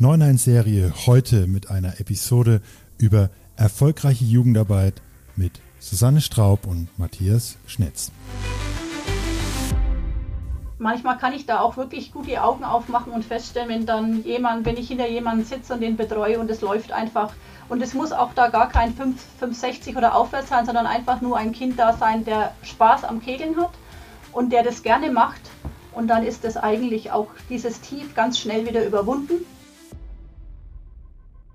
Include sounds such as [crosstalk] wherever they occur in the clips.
9-1-Serie heute mit einer Episode über erfolgreiche Jugendarbeit mit Susanne Straub und Matthias Schnetz. Manchmal kann ich da auch wirklich gut die Augen aufmachen und feststellen, wenn dann jemand, wenn ich hinter jemanden sitze und den betreue und es läuft einfach. Und es muss auch da gar kein 5, 560 oder aufwärts sein, sondern einfach nur ein Kind da sein, der Spaß am Kegeln hat und der das gerne macht. Und dann ist das eigentlich auch dieses Tief ganz schnell wieder überwunden.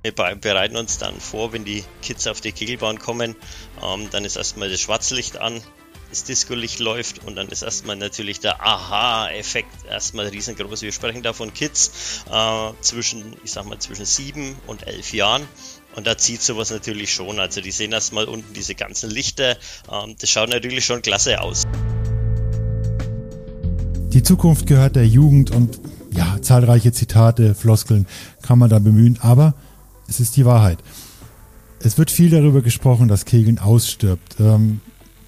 Wir bereiten uns dann vor, wenn die Kids auf die Kegelbahn kommen, ähm, dann ist erstmal das Schwarzlicht an, das Disco-Licht läuft und dann ist erstmal natürlich der Aha-Effekt erstmal riesengroß. Wir sprechen da von Kids äh, zwischen, ich sag mal, zwischen sieben und elf Jahren. Und da zieht sowas natürlich schon. Also die sehen erstmal unten diese ganzen Lichter. Ähm, das schaut natürlich schon klasse aus. Die Zukunft gehört der Jugend und ja, zahlreiche Zitate, Floskeln kann man da bemühen, aber es ist die Wahrheit. Es wird viel darüber gesprochen, dass Kegeln ausstirbt. Ähm,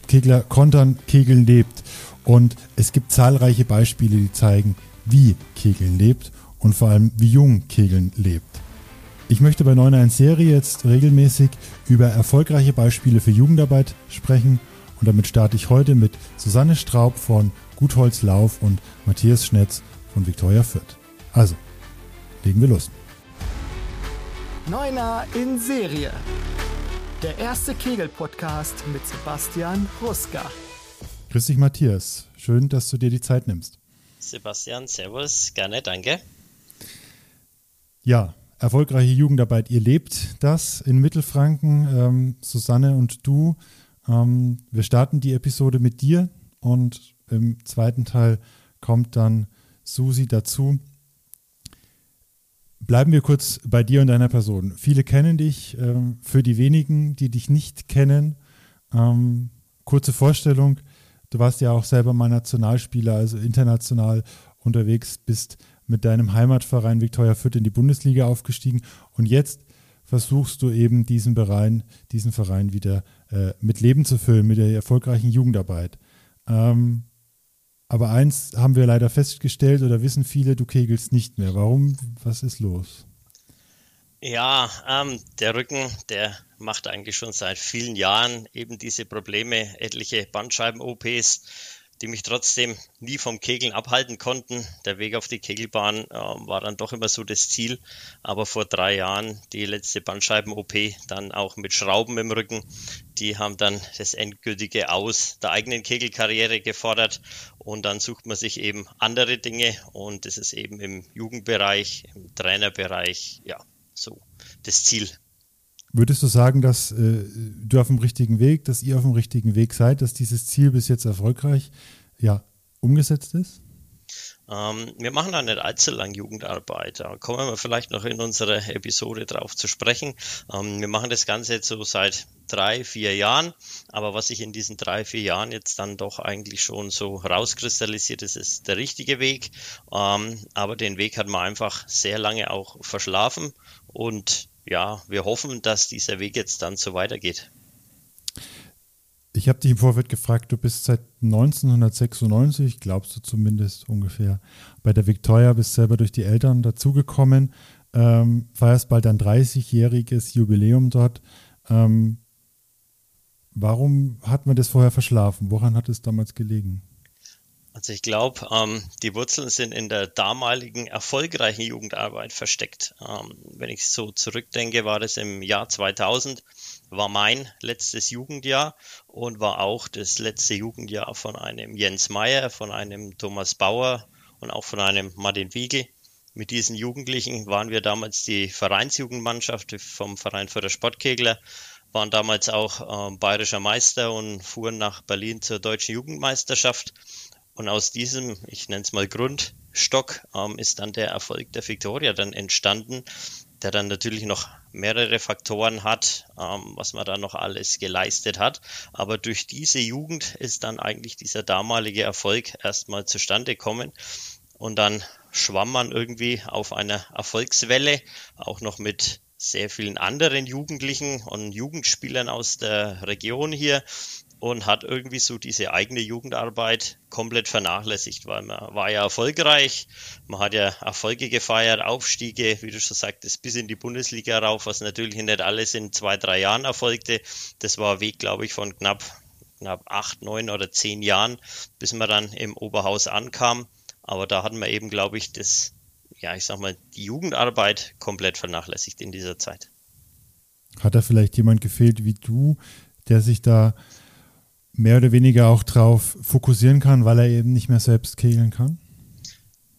Kegler kontern, Kegeln lebt. Und es gibt zahlreiche Beispiele, die zeigen, wie Kegeln lebt und vor allem, wie jung Kegeln lebt. Ich möchte bei 9.1 Serie jetzt regelmäßig über erfolgreiche Beispiele für Jugendarbeit sprechen und damit starte ich heute mit Susanne Straub von Gutholz Lauf und Matthias Schnetz von Viktoria Fürth. Also, legen wir los. Neuner in Serie. Der erste Kegel-Podcast mit Sebastian Ruska. Grüß dich, Matthias. Schön, dass du dir die Zeit nimmst. Sebastian, Servus, gerne, danke. Ja, erfolgreiche Jugendarbeit. Ihr lebt das in Mittelfranken, ähm, Susanne und du. Ähm, wir starten die Episode mit dir und im zweiten Teil kommt dann Susi dazu. Bleiben wir kurz bei dir und deiner Person. Viele kennen dich. Ähm, für die wenigen, die dich nicht kennen, ähm, kurze Vorstellung. Du warst ja auch selber mal Nationalspieler, also international unterwegs, bist mit deinem Heimatverein Viktoria Fürth in die Bundesliga aufgestiegen und jetzt versuchst du eben diesen Verein, diesen Verein wieder äh, mit Leben zu füllen, mit der erfolgreichen Jugendarbeit. Ähm, aber eins haben wir leider festgestellt oder wissen viele, du kegelst nicht mehr. Warum? Was ist los? Ja, ähm, der Rücken, der macht eigentlich schon seit vielen Jahren eben diese Probleme, etliche Bandscheiben-OPs die mich trotzdem nie vom Kegeln abhalten konnten. Der Weg auf die Kegelbahn äh, war dann doch immer so das Ziel. Aber vor drei Jahren die letzte Bandscheiben-OP, dann auch mit Schrauben im Rücken, die haben dann das endgültige Aus der eigenen Kegelkarriere gefordert. Und dann sucht man sich eben andere Dinge. Und das ist eben im Jugendbereich, im Trainerbereich, ja, so das Ziel. Würdest du sagen, dass äh, du auf dem richtigen Weg, dass ihr auf dem richtigen Weg seid, dass dieses Ziel bis jetzt erfolgreich ja, umgesetzt ist? Ähm, wir machen da nicht allzu lang Jugendarbeit. Da kommen wir vielleicht noch in unserer Episode drauf zu sprechen. Ähm, wir machen das Ganze jetzt so seit drei, vier Jahren. Aber was sich in diesen drei, vier Jahren jetzt dann doch eigentlich schon so rauskristallisiert ist, ist der richtige Weg. Ähm, aber den Weg hat man einfach sehr lange auch verschlafen und ja, wir hoffen, dass dieser Weg jetzt dann so weitergeht. Ich habe dich im Vorfeld gefragt, du bist seit 1996, glaubst du zumindest ungefähr, bei der Victoria, bist selber durch die Eltern dazugekommen, ähm, feierst bald ein 30-jähriges Jubiläum dort. Ähm, warum hat man das vorher verschlafen? Woran hat es damals gelegen? Also ich glaube, ähm, die Wurzeln sind in der damaligen erfolgreichen Jugendarbeit versteckt. Ähm, wenn ich so zurückdenke, war das im Jahr 2000, war mein letztes Jugendjahr und war auch das letzte Jugendjahr von einem Jens Meyer, von einem Thomas Bauer und auch von einem Martin Wiegel. Mit diesen Jugendlichen waren wir damals die Vereinsjugendmannschaft vom Verein für der Sportkegler waren damals auch äh, bayerischer Meister und fuhren nach Berlin zur deutschen Jugendmeisterschaft und aus diesem, ich nenne es mal Grundstock, ähm, ist dann der Erfolg der Victoria dann entstanden, der dann natürlich noch mehrere Faktoren hat, ähm, was man da noch alles geleistet hat. Aber durch diese Jugend ist dann eigentlich dieser damalige Erfolg erstmal zustande gekommen. Und dann schwamm man irgendwie auf einer Erfolgswelle, auch noch mit sehr vielen anderen Jugendlichen und Jugendspielern aus der Region hier und hat irgendwie so diese eigene Jugendarbeit komplett vernachlässigt, weil man war ja erfolgreich, man hat ja Erfolge gefeiert, Aufstiege, wie du schon sagtest, bis in die Bundesliga rauf, was natürlich nicht alles in zwei, drei Jahren erfolgte. Das war ein Weg, glaube ich, von knapp, knapp acht, neun oder zehn Jahren, bis man dann im Oberhaus ankam. Aber da hatten wir eben, glaube ich, das, ja, ich sag mal, die Jugendarbeit komplett vernachlässigt in dieser Zeit. Hat da vielleicht jemand gefehlt wie du, der sich da mehr oder weniger auch drauf fokussieren kann, weil er eben nicht mehr selbst kegeln kann?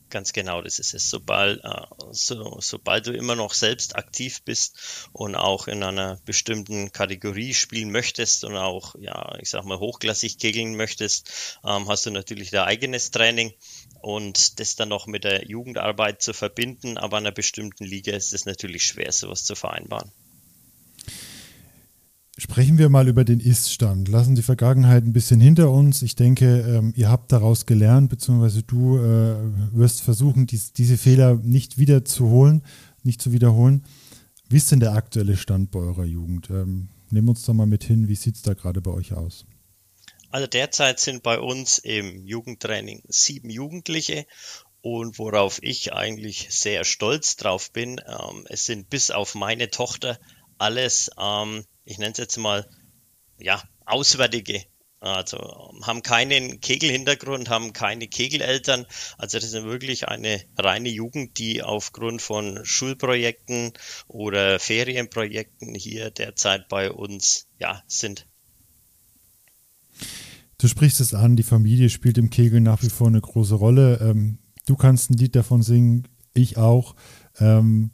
Ganz genau, das ist es. Sobald, äh, so, sobald du immer noch selbst aktiv bist und auch in einer bestimmten Kategorie spielen möchtest und auch, ja, ich sag mal, hochklassig kegeln möchtest, ähm, hast du natürlich dein eigenes Training und das dann noch mit der Jugendarbeit zu verbinden, aber an einer bestimmten Liga ist es natürlich schwer, sowas zu vereinbaren. Sprechen wir mal über den Ist-Stand. Lassen die Vergangenheit ein bisschen hinter uns. Ich denke, ähm, ihr habt daraus gelernt, beziehungsweise du äh, wirst versuchen, dies, diese Fehler nicht wieder zu holen, nicht zu wiederholen. Wie ist denn der aktuelle Stand bei eurer Jugend? Ähm, nehmen uns doch mal mit hin. Wie sieht es da gerade bei euch aus? Also derzeit sind bei uns im Jugendtraining sieben Jugendliche und worauf ich eigentlich sehr stolz drauf bin, ähm, es sind bis auf meine Tochter alles ähm, ich nenne es jetzt mal, ja, Auswärtige. Also haben keinen Kegelhintergrund, haben keine Kegeleltern. Also das ist wirklich eine reine Jugend, die aufgrund von Schulprojekten oder Ferienprojekten hier derzeit bei uns ja, sind. Du sprichst es an, die Familie spielt im Kegel nach wie vor eine große Rolle. Ähm, du kannst ein Lied davon singen, ich auch. Ähm,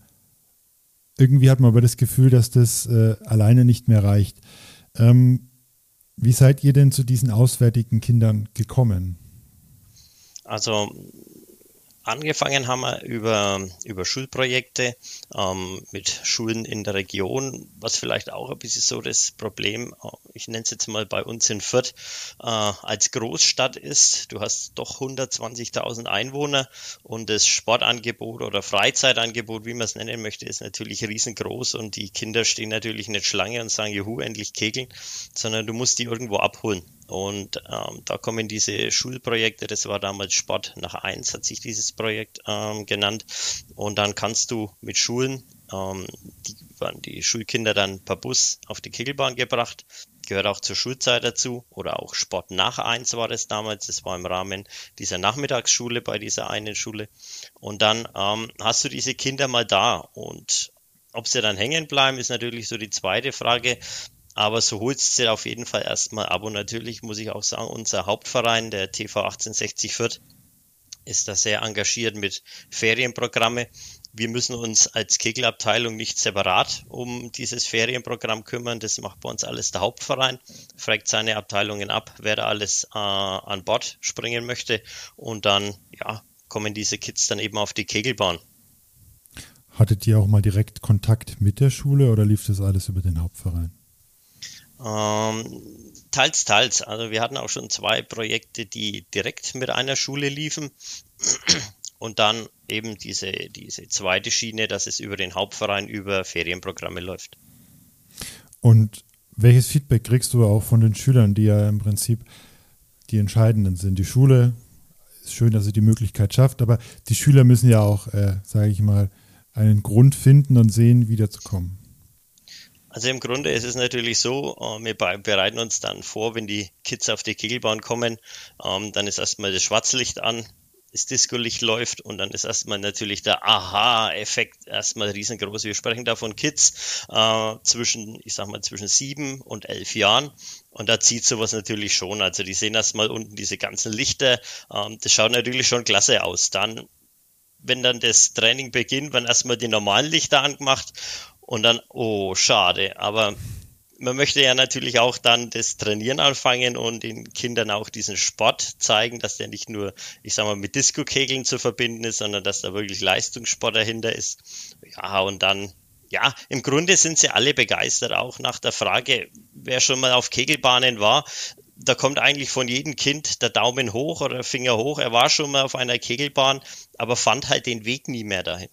irgendwie hat man aber das Gefühl, dass das äh, alleine nicht mehr reicht. Ähm, wie seid ihr denn zu diesen auswärtigen Kindern gekommen? Also Angefangen haben wir über, über Schulprojekte ähm, mit Schulen in der Region, was vielleicht auch ein bisschen so das Problem, äh, ich nenne es jetzt mal bei uns in Fürth, äh, als Großstadt ist. Du hast doch 120.000 Einwohner und das Sportangebot oder Freizeitangebot, wie man es nennen möchte, ist natürlich riesengroß und die Kinder stehen natürlich nicht Schlange und sagen, juhu, endlich kegeln, sondern du musst die irgendwo abholen. Und ähm, da kommen diese Schulprojekte, das war damals Sport nach eins, hat sich dieses Projekt ähm, genannt. Und dann kannst du mit Schulen, ähm, die waren die Schulkinder dann per Bus auf die Kegelbahn gebracht, gehört auch zur Schulzeit dazu oder auch Sport nach eins war das damals. Das war im Rahmen dieser Nachmittagsschule bei dieser einen Schule. Und dann ähm, hast du diese Kinder mal da und ob sie dann hängen bleiben, ist natürlich so die zweite Frage. Aber so holst du auf jeden Fall erstmal ab. Und natürlich muss ich auch sagen, unser Hauptverein, der TV 1860 Fürth, ist da sehr engagiert mit Ferienprogramme. Wir müssen uns als Kegelabteilung nicht separat um dieses Ferienprogramm kümmern. Das macht bei uns alles der Hauptverein, fragt seine Abteilungen ab, wer da alles äh, an Bord springen möchte. Und dann, ja, kommen diese Kids dann eben auf die Kegelbahn. Hattet ihr auch mal direkt Kontakt mit der Schule oder lief das alles über den Hauptverein? Ähm, teils, teils. Also wir hatten auch schon zwei Projekte, die direkt mit einer Schule liefen. Und dann eben diese, diese zweite Schiene, dass es über den Hauptverein über Ferienprogramme läuft. Und welches Feedback kriegst du auch von den Schülern, die ja im Prinzip die Entscheidenden sind? Die Schule ist schön, dass sie die Möglichkeit schafft, aber die Schüler müssen ja auch, äh, sage ich mal, einen Grund finden und sehen, wiederzukommen. Also im Grunde ist es natürlich so, äh, wir bereiten uns dann vor, wenn die Kids auf die Kegelbahn kommen, ähm, dann ist erstmal das Schwarzlicht an, das Disco-Licht läuft und dann ist erstmal natürlich der Aha-Effekt erstmal riesengroß. Wir sprechen da von Kids äh, zwischen, ich sag mal, zwischen sieben und elf Jahren. Und da zieht sowas natürlich schon. Also die sehen erstmal unten diese ganzen Lichter. Ähm, das schaut natürlich schon klasse aus. Dann, wenn dann das Training beginnt, werden erstmal die normalen Lichter angemacht und dann, oh, schade. Aber man möchte ja natürlich auch dann das Trainieren anfangen und den Kindern auch diesen Sport zeigen, dass der nicht nur, ich sag mal, mit Disco-Kegeln zu verbinden ist, sondern dass da wirklich Leistungssport dahinter ist. Ja, und dann, ja, im Grunde sind sie alle begeistert, auch nach der Frage, wer schon mal auf Kegelbahnen war. Da kommt eigentlich von jedem Kind der Daumen hoch oder Finger hoch. Er war schon mal auf einer Kegelbahn, aber fand halt den Weg nie mehr dahin.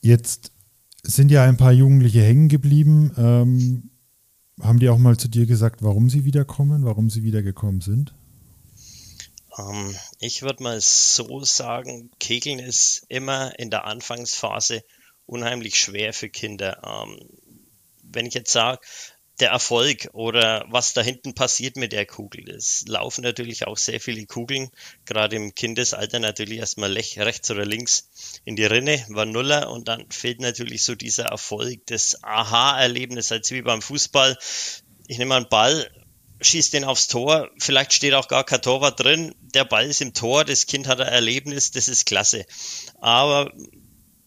Jetzt sind ja ein paar Jugendliche hängen geblieben. Ähm, haben die auch mal zu dir gesagt, warum sie wiederkommen, warum sie wiedergekommen sind? Ähm, ich würde mal so sagen, Kegeln ist immer in der Anfangsphase unheimlich schwer für Kinder. Ähm, wenn ich jetzt sage, der Erfolg oder was da hinten passiert mit der Kugel. Es laufen natürlich auch sehr viele Kugeln, gerade im Kindesalter natürlich erstmal rechts oder links in die Rinne, war Nuller und dann fehlt natürlich so dieser Erfolg, das Aha-Erlebnis, als wie beim Fußball. Ich nehme einen Ball, schießt den aufs Tor, vielleicht steht auch gar kein Torwart drin, der Ball ist im Tor, das Kind hat ein Erlebnis, das ist klasse. Aber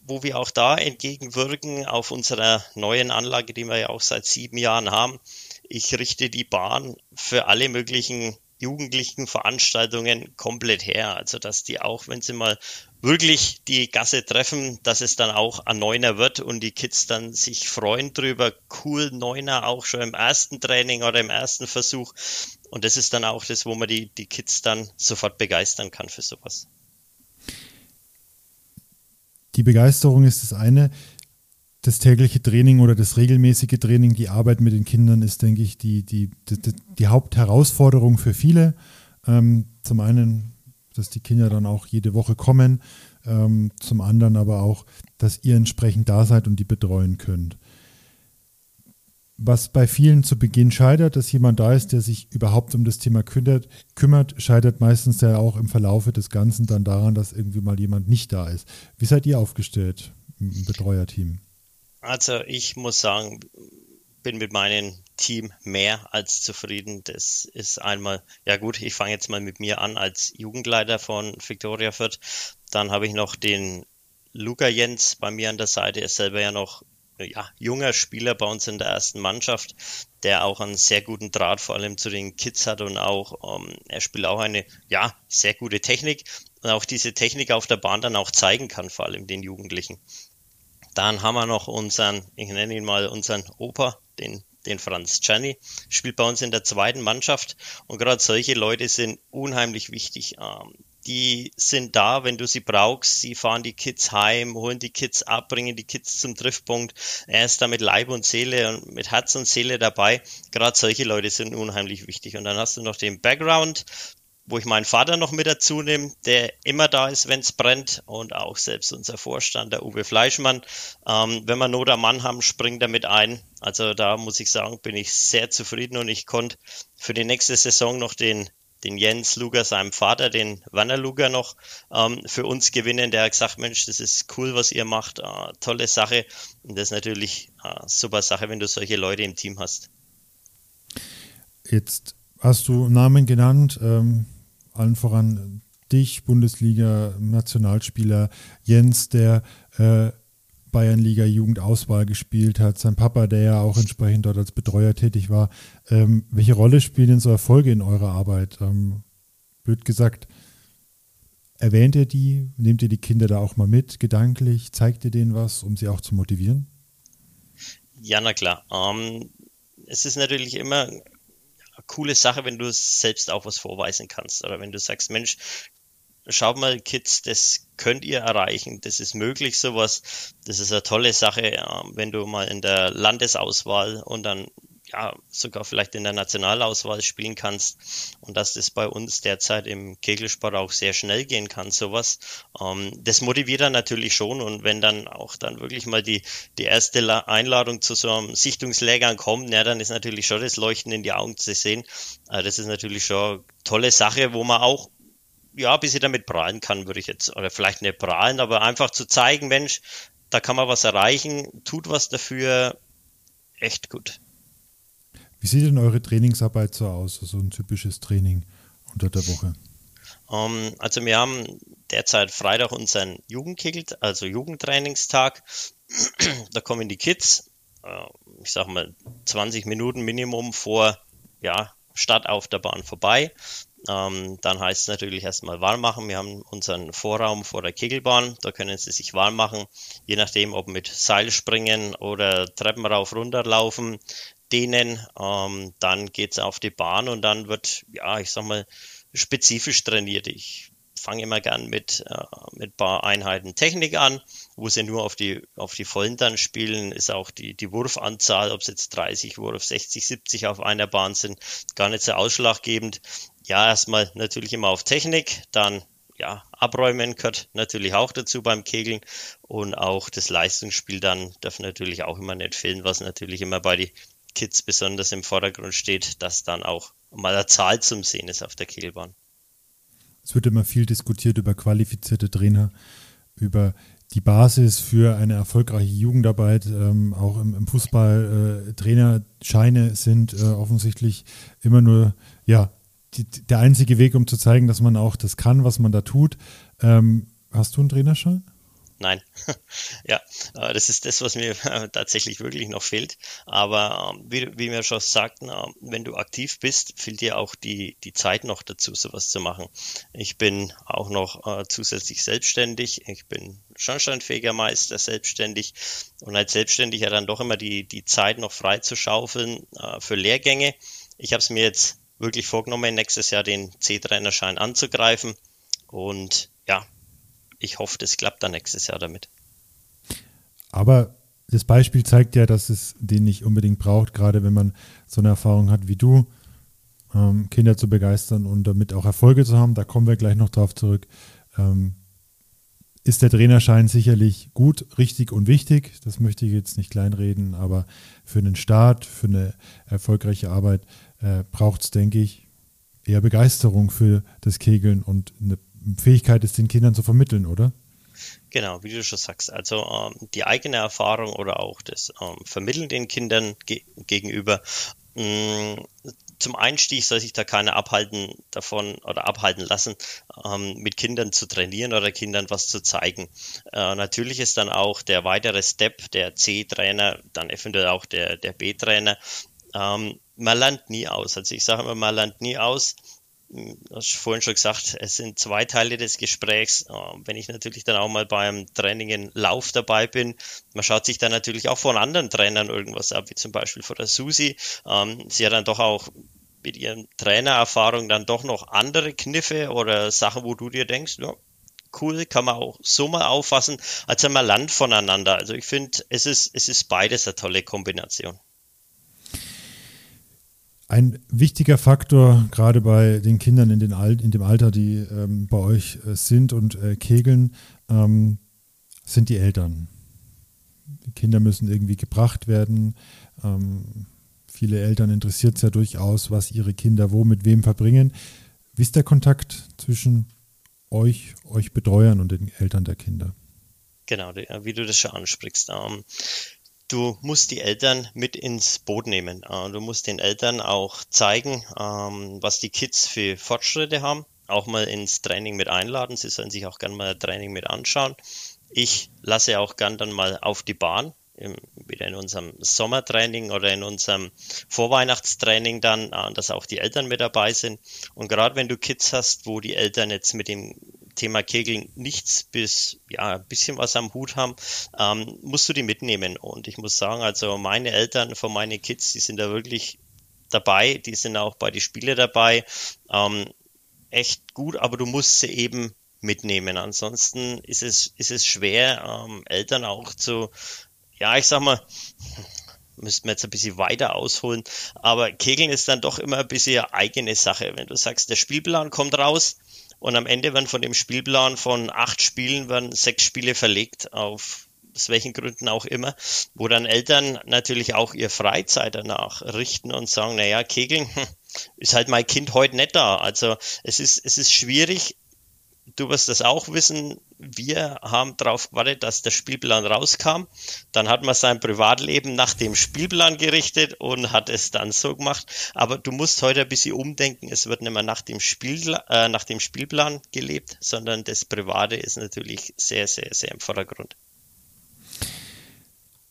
wo wir auch da entgegenwirken auf unserer neuen Anlage, die wir ja auch seit sieben Jahren haben. Ich richte die Bahn für alle möglichen jugendlichen Veranstaltungen komplett her. Also, dass die auch, wenn sie mal wirklich die Gasse treffen, dass es dann auch ein Neuner wird und die Kids dann sich freuen drüber. Cool, Neuner auch schon im ersten Training oder im ersten Versuch. Und das ist dann auch das, wo man die, die Kids dann sofort begeistern kann für sowas die Begeisterung ist das eine. Das tägliche Training oder das regelmäßige Training, die Arbeit mit den Kindern ist, denke ich, die, die, die, die Hauptherausforderung für viele. Ähm, zum einen, dass die Kinder dann auch jede Woche kommen, ähm, zum anderen aber auch, dass ihr entsprechend da seid und die betreuen könnt was bei vielen zu Beginn scheitert, dass jemand da ist, der sich überhaupt um das Thema kümmert, kümmert, scheitert meistens ja auch im Verlaufe des Ganzen dann daran, dass irgendwie mal jemand nicht da ist. Wie seid ihr aufgestellt im Betreuerteam? Also ich muss sagen, bin mit meinem Team mehr als zufrieden. Das ist einmal, ja gut, ich fange jetzt mal mit mir an als Jugendleiter von Victoria Fürth. Dann habe ich noch den Luca Jens bei mir an der Seite. Er ist selber ja noch ja, junger Spieler bei uns in der ersten Mannschaft, der auch einen sehr guten Draht vor allem zu den Kids hat und auch, ähm, er spielt auch eine, ja, sehr gute Technik und auch diese Technik auf der Bahn dann auch zeigen kann, vor allem den Jugendlichen. Dann haben wir noch unseren, ich nenne ihn mal unseren Opa, den den Franz Czerny, spielt bei uns in der zweiten Mannschaft und gerade solche Leute sind unheimlich wichtig. Ähm, die sind da, wenn du sie brauchst. Sie fahren die Kids heim, holen die Kids ab, bringen die Kids zum Treffpunkt. Er ist da mit Leib und Seele und mit Herz und Seele dabei. Gerade solche Leute sind unheimlich wichtig. Und dann hast du noch den Background, wo ich meinen Vater noch mit dazu nehme, der immer da ist, wenn es brennt. Und auch selbst unser Vorstand, der Uwe Fleischmann. Ähm, wenn wir Not am Mann haben, springt er mit ein. Also da muss ich sagen, bin ich sehr zufrieden und ich konnte für die nächste Saison noch den den Jens Luger, seinem Vater, den Werner Luger noch ähm, für uns gewinnen. Der hat gesagt, Mensch, das ist cool, was ihr macht, äh, tolle Sache. Und das ist natürlich eine super Sache, wenn du solche Leute im Team hast. Jetzt hast du Namen genannt, ähm, allen voran dich, Bundesliga, Nationalspieler Jens, der äh, Bayernliga Jugendauswahl gespielt hat, sein Papa, der ja auch entsprechend dort als Betreuer tätig war. Ähm, welche Rolle spielen denn so Erfolge in eurer Arbeit? Ähm, blöd gesagt, erwähnt ihr die? Nehmt ihr die Kinder da auch mal mit, gedanklich? Zeigt ihr denen was, um sie auch zu motivieren? Ja, na klar. Ähm, es ist natürlich immer eine coole Sache, wenn du selbst auch was vorweisen kannst. Oder wenn du sagst, Mensch, schaut mal, Kids, das könnt ihr erreichen, das ist möglich, sowas. Das ist eine tolle Sache, wenn du mal in der Landesauswahl und dann ja sogar vielleicht in der Nationalauswahl spielen kannst und dass das bei uns derzeit im Kegelsport auch sehr schnell gehen kann, sowas. Ähm, das motiviert dann natürlich schon und wenn dann auch dann wirklich mal die, die erste Einladung zu so einem Sichtungslehrgang kommt, ja, dann ist natürlich schon das Leuchten in die Augen zu sehen. Äh, das ist natürlich schon eine tolle Sache, wo man auch ja, bis ich damit prahlen kann, würde ich jetzt, oder vielleicht nicht prahlen, aber einfach zu zeigen, Mensch, da kann man was erreichen, tut was dafür, echt gut. Wie sieht denn eure Trainingsarbeit so aus, so ein typisches Training unter der Woche? Um, ähm, also wir haben derzeit Freitag unseren Jugendkegel, also Jugendtrainingstag. [clears throat] da kommen die Kids, äh, ich sag mal 20 Minuten Minimum vor ja, Start auf der Bahn vorbei. Ähm, dann heißt es natürlich erstmal warm machen. Wir haben unseren Vorraum vor der Kegelbahn. Da können Sie sich warm machen, je nachdem, ob mit Seilspringen oder Treppen rauf runter laufen, dehnen. Ähm, dann geht es auf die Bahn und dann wird, ja, ich sag mal, spezifisch trainiert. Ich fange immer gern mit, äh, mit ein paar Einheiten Technik an, wo sie nur auf die, auf die Vollen dann spielen, ist auch die, die Wurfanzahl, ob es jetzt 30 Wurf, 60, 70 auf einer Bahn sind, gar nicht so ausschlaggebend. Ja, erstmal natürlich immer auf Technik, dann ja, abräumen gehört natürlich auch dazu beim Kegeln und auch das Leistungsspiel dann darf natürlich auch immer nicht fehlen, was natürlich immer bei den Kids besonders im Vordergrund steht, dass dann auch mal eine Zahl zum Sehen ist auf der Kegelbahn. Es wird immer viel diskutiert über qualifizierte Trainer, über die Basis für eine erfolgreiche Jugendarbeit. Ähm, auch im, im Fußball äh, Trainerscheine sind äh, offensichtlich immer nur ja, die, der einzige Weg, um zu zeigen, dass man auch das kann, was man da tut. Ähm, hast du einen Trainerschein? Nein. [laughs] ja, äh, das ist das, was mir [laughs] tatsächlich wirklich noch fehlt. Aber ähm, wie, wie wir schon sagten, ähm, wenn du aktiv bist, fehlt dir auch die, die Zeit noch dazu, sowas zu machen. Ich bin auch noch äh, zusätzlich selbstständig. Ich bin Schornsteinfegermeister selbstständig und als Selbstständiger dann doch immer die, die Zeit noch frei zu schaufeln äh, für Lehrgänge. Ich habe es mir jetzt wirklich vorgenommen, nächstes Jahr den C-Trainerschein anzugreifen. Und ja, ich hoffe, das klappt dann nächstes Jahr damit. Aber das Beispiel zeigt ja, dass es den nicht unbedingt braucht, gerade wenn man so eine Erfahrung hat wie du, ähm, Kinder zu begeistern und damit auch Erfolge zu haben. Da kommen wir gleich noch drauf zurück. Ähm, ist der Trainerschein sicherlich gut, richtig und wichtig. Das möchte ich jetzt nicht kleinreden, aber für einen Start, für eine erfolgreiche Arbeit äh, braucht es, denke ich, eher Begeisterung für das Kegeln und eine Fähigkeit, es den Kindern zu vermitteln, oder? Genau, wie du schon sagst. Also ähm, die eigene Erfahrung oder auch das ähm, Vermitteln den Kindern ge gegenüber. Mm, zum Einstieg soll sich da keiner abhalten davon oder abhalten lassen, ähm, mit Kindern zu trainieren oder Kindern was zu zeigen. Äh, natürlich ist dann auch der weitere Step, der C-Trainer, dann eventuell auch der, der B-Trainer. Ähm, man lernt nie aus. Also ich sage immer, man lernt nie aus du hast vorhin schon gesagt, es sind zwei Teile des Gesprächs. Ähm, wenn ich natürlich dann auch mal beim Training in Lauf dabei bin, man schaut sich dann natürlich auch von anderen Trainern irgendwas ab, wie zum Beispiel von der Susi. Ähm, sie hat dann doch auch mit ihren Trainererfahrungen dann doch noch andere Kniffe oder Sachen, wo du dir denkst, ja, cool, kann man auch so mal auffassen. Also man lernt voneinander. Also ich finde, es ist, es ist beides eine tolle Kombination. Ein wichtiger Faktor, gerade bei den Kindern in, den Al in dem Alter, die ähm, bei euch äh, sind und äh, kegeln, ähm, sind die Eltern. Die Kinder müssen irgendwie gebracht werden. Ähm, viele Eltern interessiert es ja durchaus, was ihre Kinder wo mit wem verbringen. Wie ist der Kontakt zwischen euch, euch Betreuern und den Eltern der Kinder? Genau, wie du das schon ansprichst. Du musst die Eltern mit ins Boot nehmen. Äh, du musst den Eltern auch zeigen, ähm, was die Kids für Fortschritte haben. Auch mal ins Training mit einladen. Sie sollen sich auch gerne mal Training mit anschauen. Ich lasse auch gern dann mal auf die Bahn, wieder in unserem Sommertraining oder in unserem Vorweihnachtstraining dann, äh, dass auch die Eltern mit dabei sind. Und gerade wenn du Kids hast, wo die Eltern jetzt mit dem Thema Kegeln nichts bis ja ein bisschen was am Hut haben, ähm, musst du die mitnehmen. Und ich muss sagen, also meine Eltern von meinen Kids, die sind da wirklich dabei, die sind auch bei den Spielen dabei. Ähm, echt gut, aber du musst sie eben mitnehmen. Ansonsten ist es, ist es schwer, ähm, Eltern auch zu, ja, ich sag mal, [laughs] müssten wir jetzt ein bisschen weiter ausholen, aber Kegeln ist dann doch immer ein bisschen eigene Sache. Wenn du sagst, der Spielplan kommt raus, und am Ende werden von dem Spielplan von acht Spielen werden sechs Spiele verlegt auf aus welchen Gründen auch immer, wo dann Eltern natürlich auch ihr Freizeit danach richten und sagen, naja, Kegeln hm, ist halt mein Kind heute nicht da. Also es ist, es ist schwierig, du wirst das auch wissen, wir haben darauf gewartet, dass der Spielplan rauskam. Dann hat man sein Privatleben nach dem Spielplan gerichtet und hat es dann so gemacht. Aber du musst heute ein bisschen umdenken. Es wird nicht mehr nach dem, Spiel, äh, nach dem Spielplan gelebt, sondern das Private ist natürlich sehr, sehr, sehr im Vordergrund.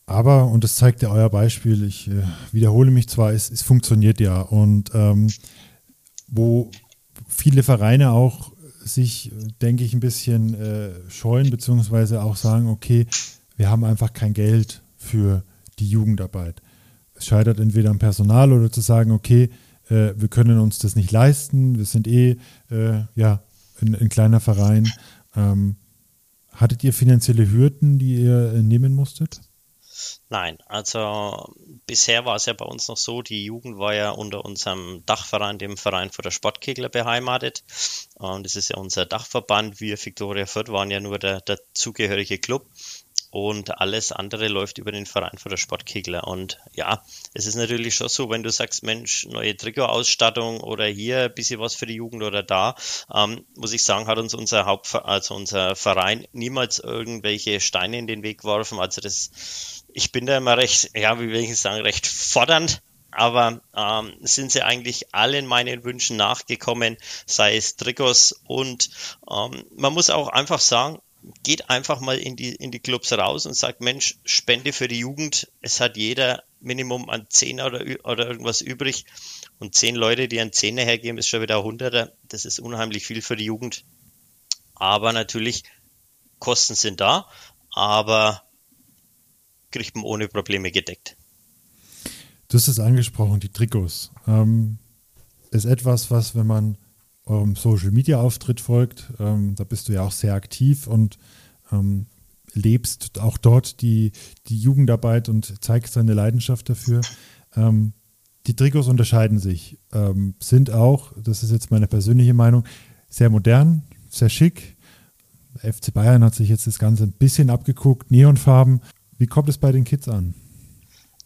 Aber, und das zeigt ja euer Beispiel, ich äh, wiederhole mich zwar, es, es funktioniert ja. Und ähm, wo viele Vereine auch sich, denke ich, ein bisschen äh, scheuen, beziehungsweise auch sagen, okay, wir haben einfach kein Geld für die Jugendarbeit. Es scheitert entweder am Personal oder zu sagen, okay, äh, wir können uns das nicht leisten, wir sind eh äh, ja, ein, ein kleiner Verein. Ähm, hattet ihr finanzielle Hürden, die ihr äh, nehmen musstet? Nein, also bisher war es ja bei uns noch so, die Jugend war ja unter unserem Dachverein, dem Verein für der Sportkegler beheimatet. Und das ist ja unser Dachverband. Wir, Victoria Fürth, waren ja nur der, der zugehörige Club und alles andere läuft über den Verein für der Sportkegler. Und ja, es ist natürlich schon so, wenn du sagst, Mensch, neue Trikotausstattung oder hier ein bisschen was für die Jugend oder da, ähm, muss ich sagen, hat uns unser Haupt, also unser Verein niemals irgendwelche Steine in den Weg geworfen. Also das, ich bin da immer recht, ja, wie will ich sagen, recht fordernd aber ähm, sind sie eigentlich allen meinen Wünschen nachgekommen, sei es Trikots und ähm, man muss auch einfach sagen, geht einfach mal in die, in die Clubs raus und sagt, Mensch, Spende für die Jugend. Es hat jeder Minimum an 10 oder, oder irgendwas übrig. Und 10 Leute, die an 10 hergeben, ist schon wieder Hunderter. Das ist unheimlich viel für die Jugend. Aber natürlich, Kosten sind da, aber kriegt man ohne Probleme gedeckt. Du hast es angesprochen, die Trikots. Ähm, ist etwas, was, wenn man eurem Social Media Auftritt folgt. Ähm, da bist du ja auch sehr aktiv und ähm, lebst auch dort die, die Jugendarbeit und zeigst deine Leidenschaft dafür. Ähm, die Trikots unterscheiden sich, ähm, sind auch, das ist jetzt meine persönliche Meinung, sehr modern, sehr schick. FC Bayern hat sich jetzt das Ganze ein bisschen abgeguckt, Neonfarben. Wie kommt es bei den Kids an?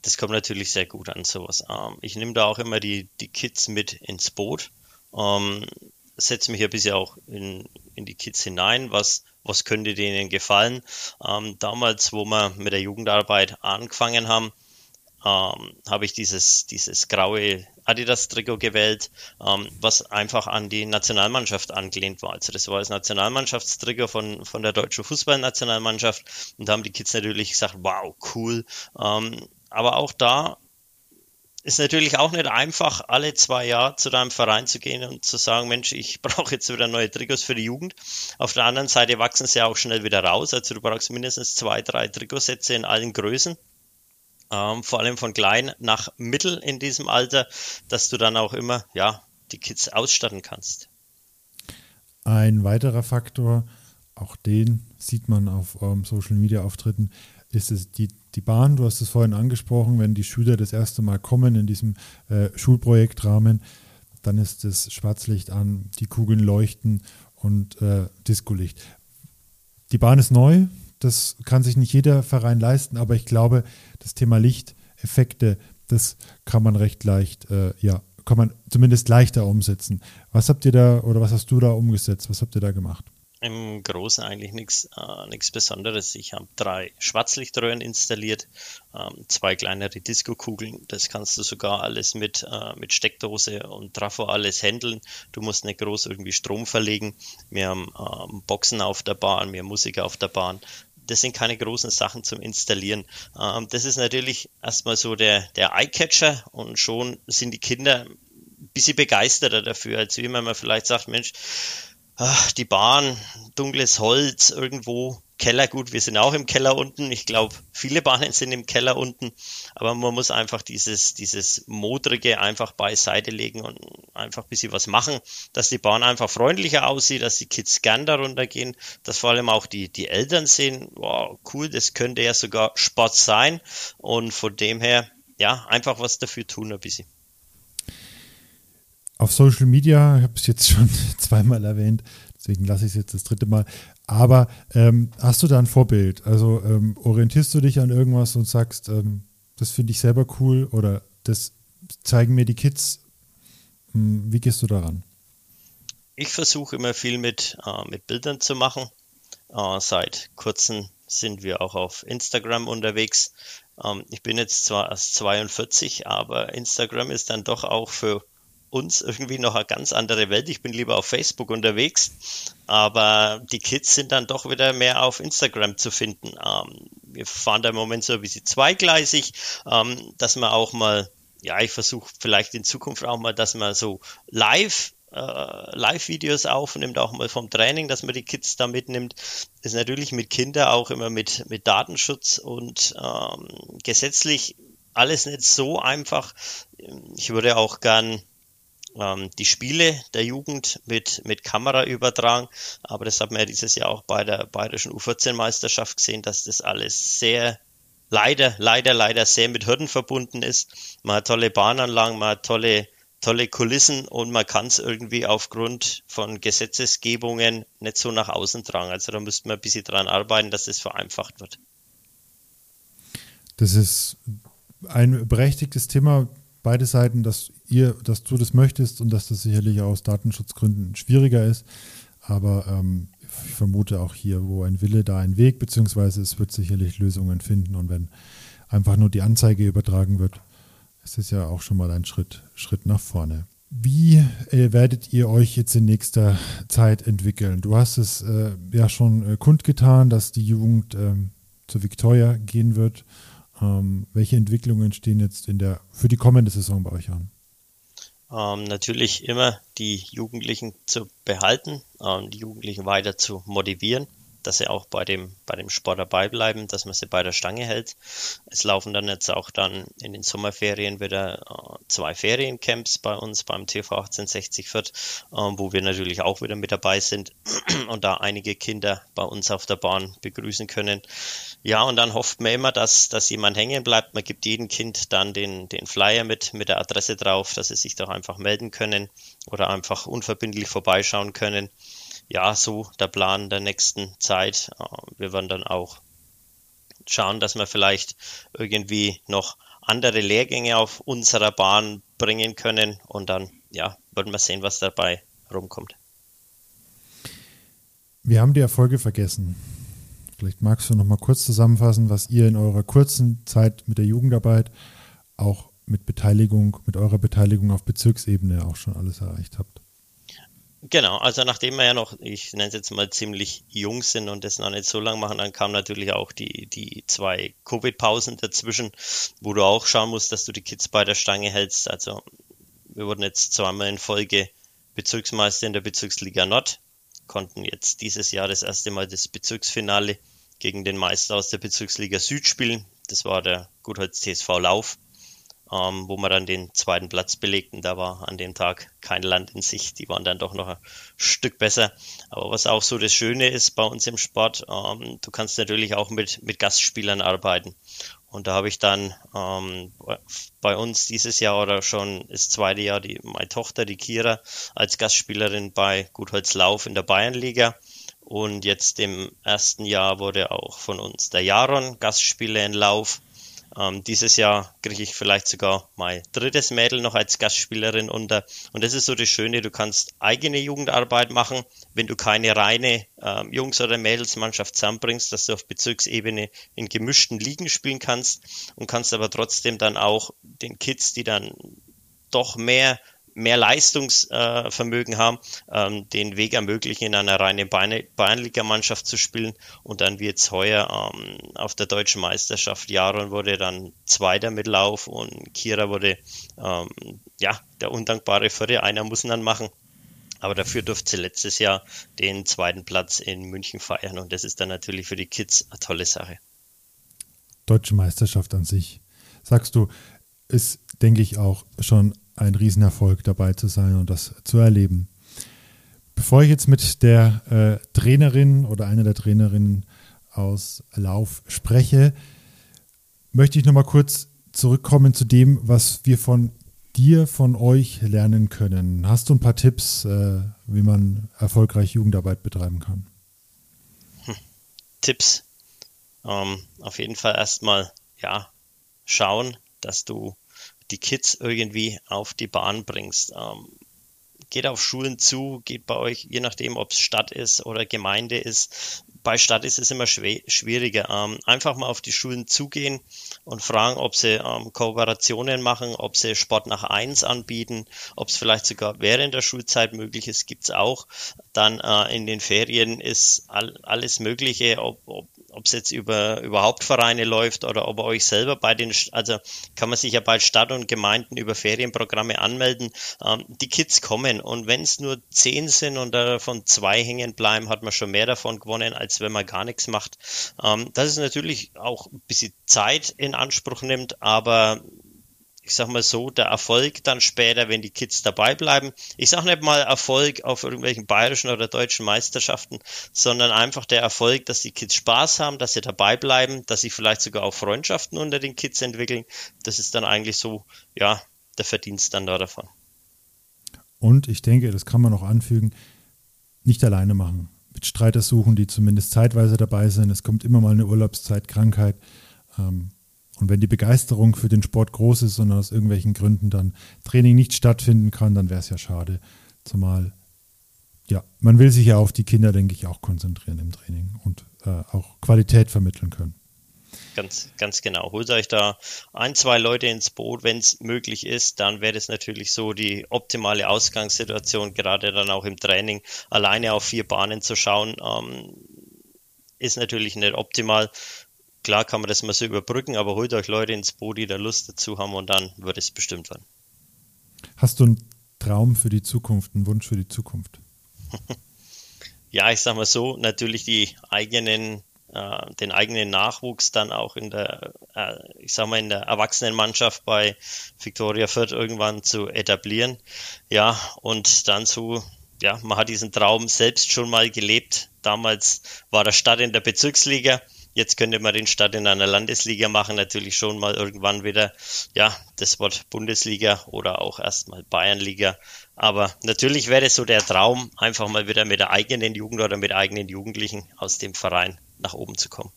Das kommt natürlich sehr gut an, sowas. Ähm, ich nehme da auch immer die, die Kids mit ins Boot ähm, setze mich ein bisschen auch in, in die Kids hinein, was, was könnte denen gefallen. Ähm, damals, wo wir mit der Jugendarbeit angefangen haben, ähm, habe ich dieses, dieses graue Adidas-Trikot gewählt, ähm, was einfach an die Nationalmannschaft angelehnt war. Also das war das Nationalmannschaftstrikot von, von der deutschen Fußballnationalmannschaft und da haben die Kids natürlich gesagt, wow, cool. Ähm, aber auch da ist natürlich auch nicht einfach, alle zwei Jahre zu deinem Verein zu gehen und zu sagen, Mensch, ich [laughs] brauche jetzt wieder neue Trikots für die Jugend. Auf der anderen Seite wachsen sie auch schnell wieder raus. Also du brauchst mindestens zwei, drei Trikotsätze in allen Größen. Ähm, vor allem von klein nach mittel in diesem Alter, dass du dann auch immer, ja, die Kids ausstatten kannst. Ein weiterer Faktor, auch den sieht man auf eurem Social Media Auftritten, ist es die die Bahn, du hast es vorhin angesprochen, wenn die Schüler das erste Mal kommen in diesem äh, Schulprojektrahmen, dann ist das Schwarzlicht an, die Kugeln leuchten und äh, Discolicht. Die Bahn ist neu, das kann sich nicht jeder Verein leisten, aber ich glaube, das Thema Lichteffekte, das kann man recht leicht, äh, ja, kann man zumindest leichter umsetzen. Was habt ihr da oder was hast du da umgesetzt? Was habt ihr da gemacht? Im Großen eigentlich nichts äh, Besonderes. Ich habe drei Schwarzlichtröhren installiert, ähm, zwei kleinere Disco-Kugeln. Das kannst du sogar alles mit, äh, mit Steckdose und Trafo alles handeln. Du musst nicht groß irgendwie Strom verlegen. Wir haben ähm, Boxen auf der Bahn, haben Musik auf der Bahn. Das sind keine großen Sachen zum Installieren. Ähm, das ist natürlich erstmal so der, der Eyecatcher und schon sind die Kinder ein bisschen begeisterter dafür, als wie man vielleicht sagt, Mensch, ach, die Bahn, dunkles Holz irgendwo, Keller, gut, wir sind auch im Keller unten. Ich glaube, viele Bahnen sind im Keller unten, aber man muss einfach dieses, dieses Modrige einfach beiseite legen und einfach ein bisschen was machen, dass die Bahn einfach freundlicher aussieht, dass die Kids gern darunter gehen, dass vor allem auch die, die Eltern sehen, wow, cool, das könnte ja sogar Sport sein und von dem her, ja, einfach was dafür tun ein bisschen. Auf Social Media, ich habe es jetzt schon [laughs] zweimal erwähnt, deswegen lasse ich es jetzt das dritte Mal. Aber ähm, hast du da ein Vorbild? Also ähm, orientierst du dich an irgendwas und sagst, ähm, das finde ich selber cool oder das zeigen mir die Kids? Hm, wie gehst du daran? Ich versuche immer viel mit, äh, mit Bildern zu machen. Äh, seit kurzem sind wir auch auf Instagram unterwegs. Ähm, ich bin jetzt zwar erst 42, aber Instagram ist dann doch auch für uns irgendwie noch eine ganz andere Welt. Ich bin lieber auf Facebook unterwegs, aber die Kids sind dann doch wieder mehr auf Instagram zu finden. Ähm, wir fahren da im Moment so ein bisschen zweigleisig, ähm, dass man auch mal, ja, ich versuche vielleicht in Zukunft auch mal, dass man so live äh, Live-Videos aufnimmt, auch mal vom Training, dass man die Kids da mitnimmt, ist natürlich mit Kindern auch immer mit, mit Datenschutz und ähm, gesetzlich alles nicht so einfach. Ich würde auch gern ähm, die Spiele der Jugend mit, mit Kamera übertragen. Aber das hat man ja dieses Jahr auch bei der bayerischen U14-Meisterschaft gesehen, dass das alles sehr leider, leider, leider sehr mit Hürden verbunden ist. Man hat tolle Bahnanlagen, man hat tolle, tolle Kulissen und man kann es irgendwie aufgrund von Gesetzesgebungen nicht so nach außen tragen. Also da müsste man ein bisschen dran arbeiten, dass es vereinfacht wird. Das ist ein berechtigtes Thema, beide Seiten, dass ihr, dass du das möchtest und dass das sicherlich aus Datenschutzgründen schwieriger ist. Aber ähm, ich vermute auch hier, wo ein Wille, da ein Weg, beziehungsweise es wird sicherlich Lösungen finden. Und wenn einfach nur die Anzeige übertragen wird, ist es ja auch schon mal ein Schritt, Schritt nach vorne. Wie äh, werdet ihr euch jetzt in nächster Zeit entwickeln? Du hast es äh, ja schon äh, kundgetan, dass die Jugend ähm, zur Victoria gehen wird. Ähm, welche Entwicklungen stehen jetzt in der, für die kommende Saison bei euch an? Ähm, natürlich immer die Jugendlichen zu behalten, ähm, die Jugendlichen weiter zu motivieren, dass sie auch bei dem, bei dem Sport dabei bleiben, dass man sie bei der Stange hält. Es laufen dann jetzt auch dann in den Sommerferien wieder äh, zwei Feriencamps bei uns beim TV 1860 Fürth, äh, wo wir natürlich auch wieder mit dabei sind [clears throat] und da einige Kinder bei uns auf der Bahn begrüßen können. Ja, und dann hofft man immer, dass, dass jemand hängen bleibt. Man gibt jedem Kind dann den, den Flyer mit, mit der Adresse drauf, dass sie sich doch einfach melden können oder einfach unverbindlich vorbeischauen können. Ja, so der Plan der nächsten Zeit. Äh, wir werden dann auch schauen, dass wir vielleicht irgendwie noch andere Lehrgänge auf unserer Bahn bringen können und dann, ja, werden wir sehen, was dabei rumkommt. Wir haben die Erfolge vergessen. Vielleicht magst du noch mal kurz zusammenfassen, was ihr in eurer kurzen Zeit mit der Jugendarbeit auch mit Beteiligung, mit eurer Beteiligung auf Bezirksebene auch schon alles erreicht habt. Genau, also nachdem wir ja noch, ich nenne es jetzt mal ziemlich jung sind und das noch nicht so lange machen, dann kamen natürlich auch die, die zwei Covid-Pausen dazwischen, wo du auch schauen musst, dass du die Kids bei der Stange hältst. Also wir wurden jetzt zweimal in Folge Bezirksmeister in der Bezirksliga Nord konnten jetzt dieses Jahr das erste Mal das Bezirksfinale gegen den Meister aus der Bezirksliga Süd spielen. Das war der Gutholz TSV Lauf, ähm, wo wir dann den zweiten Platz belegten. Da war an dem Tag kein Land in Sicht. Die waren dann doch noch ein Stück besser. Aber was auch so das Schöne ist bei uns im Sport, ähm, du kannst natürlich auch mit, mit Gastspielern arbeiten. Und da habe ich dann ähm, bei uns dieses Jahr oder schon das zweite Jahr die, meine Tochter, die Kira, als Gastspielerin bei Gutholz Lauf in der Bayernliga. Und jetzt im ersten Jahr wurde auch von uns der Jaron Gastspieler in Lauf. Ähm, dieses Jahr kriege ich vielleicht sogar mein drittes Mädel noch als Gastspielerin unter. Und das ist so das Schöne, du kannst eigene Jugendarbeit machen, wenn du keine reine ähm, Jungs- oder Mädelsmannschaft zusammenbringst, dass du auf Bezirksebene in gemischten Ligen spielen kannst und kannst aber trotzdem dann auch den Kids, die dann doch mehr mehr Leistungsvermögen haben, ähm, den Weg ermöglichen, in einer reinen Bayernliga-Mannschaft zu spielen. Und dann wird es heuer ähm, auf der deutschen Meisterschaft. Jaron wurde dann Zweiter mit Lauf und Kira wurde ähm, ja der undankbare Vierte. Einer muss ihn dann machen. Aber dafür durfte sie letztes Jahr den zweiten Platz in München feiern und das ist dann natürlich für die Kids eine tolle Sache. Deutsche Meisterschaft an sich, sagst du, ist, denke ich, auch schon ein Riesenerfolg dabei zu sein und das zu erleben. Bevor ich jetzt mit der äh, Trainerin oder einer der Trainerinnen aus Lauf spreche, möchte ich nochmal kurz zurückkommen zu dem, was wir von dir, von euch lernen können. Hast du ein paar Tipps, äh, wie man erfolgreich Jugendarbeit betreiben kann? Hm. Tipps. Ähm, auf jeden Fall erstmal, ja, schauen, dass du die Kids irgendwie auf die Bahn bringst. Ähm, geht auf Schulen zu, geht bei euch, je nachdem, ob es Stadt ist oder Gemeinde ist. Bei Stadt ist es immer schwieriger. Ähm, einfach mal auf die Schulen zugehen und fragen, ob sie ähm, Kooperationen machen, ob sie Sport nach eins anbieten, ob es vielleicht sogar während der Schulzeit möglich ist, gibt's auch. Dann äh, in den Ferien ist all, alles Mögliche, ob, ob ob es jetzt über, über Hauptvereine läuft oder ob ihr euch selber bei den, also kann man sich ja bei Stadt und Gemeinden über Ferienprogramme anmelden. Ähm, die Kids kommen und wenn es nur zehn sind und davon zwei hängen bleiben, hat man schon mehr davon gewonnen, als wenn man gar nichts macht. Ähm, das ist natürlich auch ein bisschen Zeit in Anspruch nimmt, aber ich sag mal so, der Erfolg dann später, wenn die Kids dabei bleiben. Ich sag nicht mal Erfolg auf irgendwelchen bayerischen oder deutschen Meisterschaften, sondern einfach der Erfolg, dass die Kids Spaß haben, dass sie dabei bleiben, dass sie vielleicht sogar auch Freundschaften unter den Kids entwickeln. Das ist dann eigentlich so, ja, der Verdienst dann da davon. Und ich denke, das kann man noch anfügen, nicht alleine machen. Mit Streiter suchen, die zumindest zeitweise dabei sind. Es kommt immer mal eine Urlaubszeit, Krankheit. Ähm, und wenn die Begeisterung für den Sport groß ist und aus irgendwelchen Gründen dann Training nicht stattfinden kann, dann wäre es ja schade. Zumal, ja, man will sich ja auf die Kinder, denke ich, auch konzentrieren im Training und äh, auch Qualität vermitteln können. Ganz, ganz genau. Holt euch da ein, zwei Leute ins Boot, wenn es möglich ist, dann wäre das natürlich so die optimale Ausgangssituation, gerade dann auch im Training. Alleine auf vier Bahnen zu schauen, ähm, ist natürlich nicht optimal. Klar kann man das mal so überbrücken, aber holt euch Leute ins Boot, die da Lust dazu haben und dann wird es bestimmt werden. Hast du einen Traum für die Zukunft, einen Wunsch für die Zukunft? [laughs] ja, ich sag mal so, natürlich die eigenen, äh, den eigenen Nachwuchs dann auch in der, äh, ich sag mal, in der Erwachsenenmannschaft bei Victoria Fürth irgendwann zu etablieren. Ja, und dann so, ja, man hat diesen Traum selbst schon mal gelebt. Damals war der Start in der Bezirksliga Jetzt könnte man den Start in einer Landesliga machen, natürlich schon mal irgendwann wieder, ja, das Wort Bundesliga oder auch erstmal Bayernliga. Aber natürlich wäre es so der Traum, einfach mal wieder mit der eigenen Jugend oder mit eigenen Jugendlichen aus dem Verein nach oben zu kommen.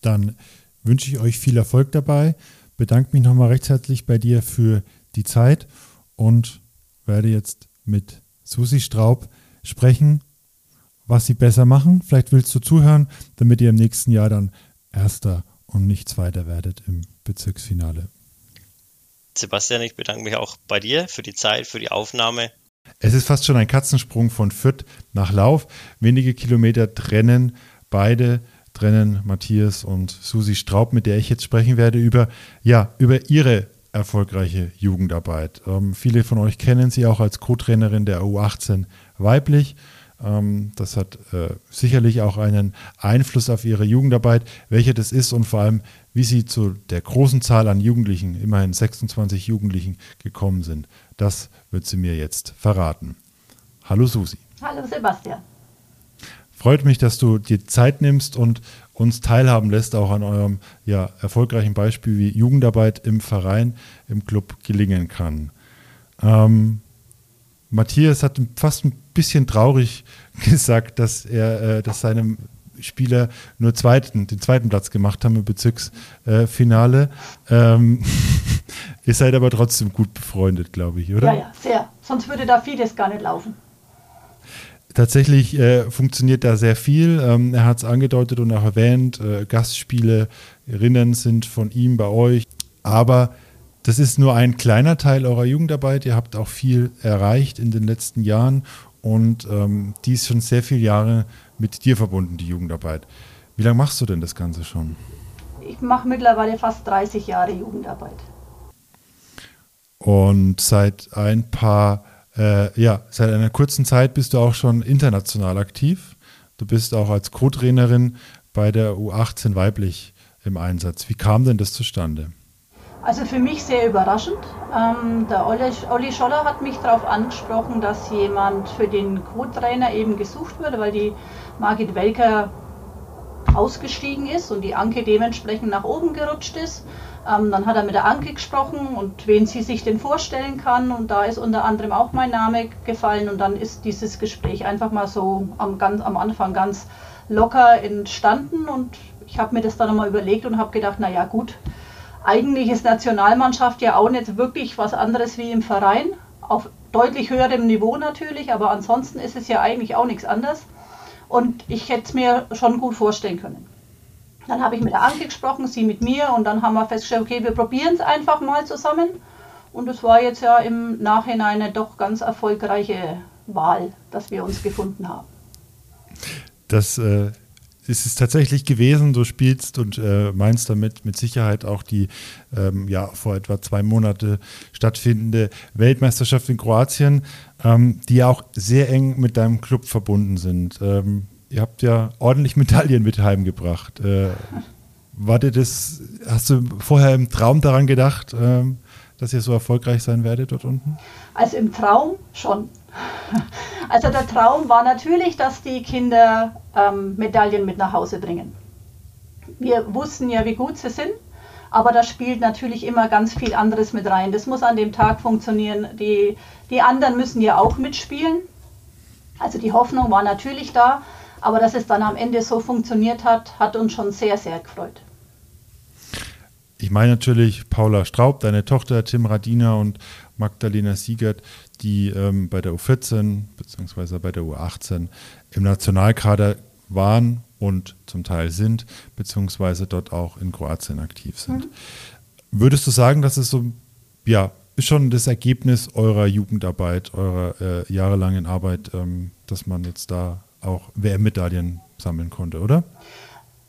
Dann wünsche ich euch viel Erfolg dabei, bedanke mich nochmal recht herzlich bei dir für die Zeit und werde jetzt mit Susi Straub sprechen was sie besser machen. Vielleicht willst du zuhören, damit ihr im nächsten Jahr dann Erster und nicht Zweiter werdet im Bezirksfinale. Sebastian, ich bedanke mich auch bei dir für die Zeit, für die Aufnahme. Es ist fast schon ein Katzensprung von Fürth nach Lauf. Wenige Kilometer trennen beide, trennen Matthias und Susi Straub, mit der ich jetzt sprechen werde, über, ja, über ihre erfolgreiche Jugendarbeit. Ähm, viele von euch kennen sie auch als Co-Trainerin der U18 weiblich. Ähm, das hat äh, sicherlich auch einen Einfluss auf ihre Jugendarbeit, welche das ist und vor allem, wie sie zu der großen Zahl an Jugendlichen, immerhin 26 Jugendlichen, gekommen sind. Das wird sie mir jetzt verraten. Hallo Susi. Hallo Sebastian. Freut mich, dass du dir Zeit nimmst und uns teilhaben lässt, auch an eurem ja, erfolgreichen Beispiel, wie Jugendarbeit im Verein, im Club gelingen kann. Ähm, Matthias hat fast ein bisschen traurig [laughs] gesagt, dass er, äh, dass seinem Spieler nur zweiten, den zweiten Platz gemacht haben im Bezirksfinale. Ähm, [laughs] ihr seid aber trotzdem gut befreundet, glaube ich, oder? Ja, ja, sehr. Sonst würde da vieles gar nicht laufen. Tatsächlich äh, funktioniert da sehr viel. Ähm, er hat es angedeutet und auch erwähnt. Äh, Gastspielerinnen sind von ihm bei euch. Aber das ist nur ein kleiner Teil eurer Jugendarbeit. Ihr habt auch viel erreicht in den letzten Jahren und ähm, die ist schon sehr viele Jahre mit dir verbunden, die Jugendarbeit. Wie lange machst du denn das Ganze schon? Ich mache mittlerweile fast 30 Jahre Jugendarbeit. Und seit ein paar, äh, ja, seit einer kurzen Zeit bist du auch schon international aktiv. Du bist auch als Co-Trainerin bei der U18 weiblich im Einsatz. Wie kam denn das zustande? Also für mich sehr überraschend. Ähm, der Olli, Scholler hat mich darauf angesprochen, dass jemand für den Co-Trainer eben gesucht wurde, weil die Margit Welker ausgestiegen ist und die Anke dementsprechend nach oben gerutscht ist. Ähm, dann hat er mit der Anke gesprochen und wen sie sich denn vorstellen kann. Und da ist unter anderem auch mein Name gefallen. Und dann ist dieses Gespräch einfach mal so am, ganz, am Anfang ganz locker entstanden. Und ich habe mir das dann nochmal überlegt und habe gedacht, naja gut, eigentlich ist Nationalmannschaft ja auch nicht wirklich was anderes wie im Verein. Auf deutlich höherem Niveau natürlich, aber ansonsten ist es ja eigentlich auch nichts anderes. Und ich hätte es mir schon gut vorstellen können. Dann habe ich mit der Anke gesprochen, sie mit mir und dann haben wir festgestellt, okay, wir probieren es einfach mal zusammen. Und es war jetzt ja im Nachhinein eine doch ganz erfolgreiche Wahl, dass wir uns gefunden haben. Das äh, ist es tatsächlich gewesen. Du spielst und äh, meinst damit mit Sicherheit auch die ähm, ja, vor etwa zwei Monate stattfindende Weltmeisterschaft in Kroatien, ähm, die ja auch sehr eng mit deinem Club verbunden sind. Ähm, ihr habt ja ordentlich Medaillen mit heimgebracht. Äh, war dir das, hast du vorher im Traum daran gedacht, ähm, dass ihr so erfolgreich sein werdet dort unten? Also im Traum schon. Also der Traum war natürlich, dass die Kinder ähm, Medaillen mit nach Hause bringen. Wir wussten ja, wie gut sie sind, aber da spielt natürlich immer ganz viel anderes mit rein. Das muss an dem Tag funktionieren. Die, die anderen müssen ja auch mitspielen. Also die Hoffnung war natürlich da, aber dass es dann am Ende so funktioniert hat, hat uns schon sehr, sehr gefreut. Ich meine natürlich Paula Straub, deine Tochter Tim Radiner und Magdalena Siegert, die ähm, bei der U14 bzw. bei der U18 im Nationalkader waren und zum Teil sind, beziehungsweise dort auch in Kroatien aktiv sind. Mhm. Würdest du sagen, dass es so, ja, ist schon das Ergebnis eurer Jugendarbeit, eurer äh, jahrelangen Arbeit, ähm, dass man jetzt da auch WM-Medaillen sammeln konnte, oder?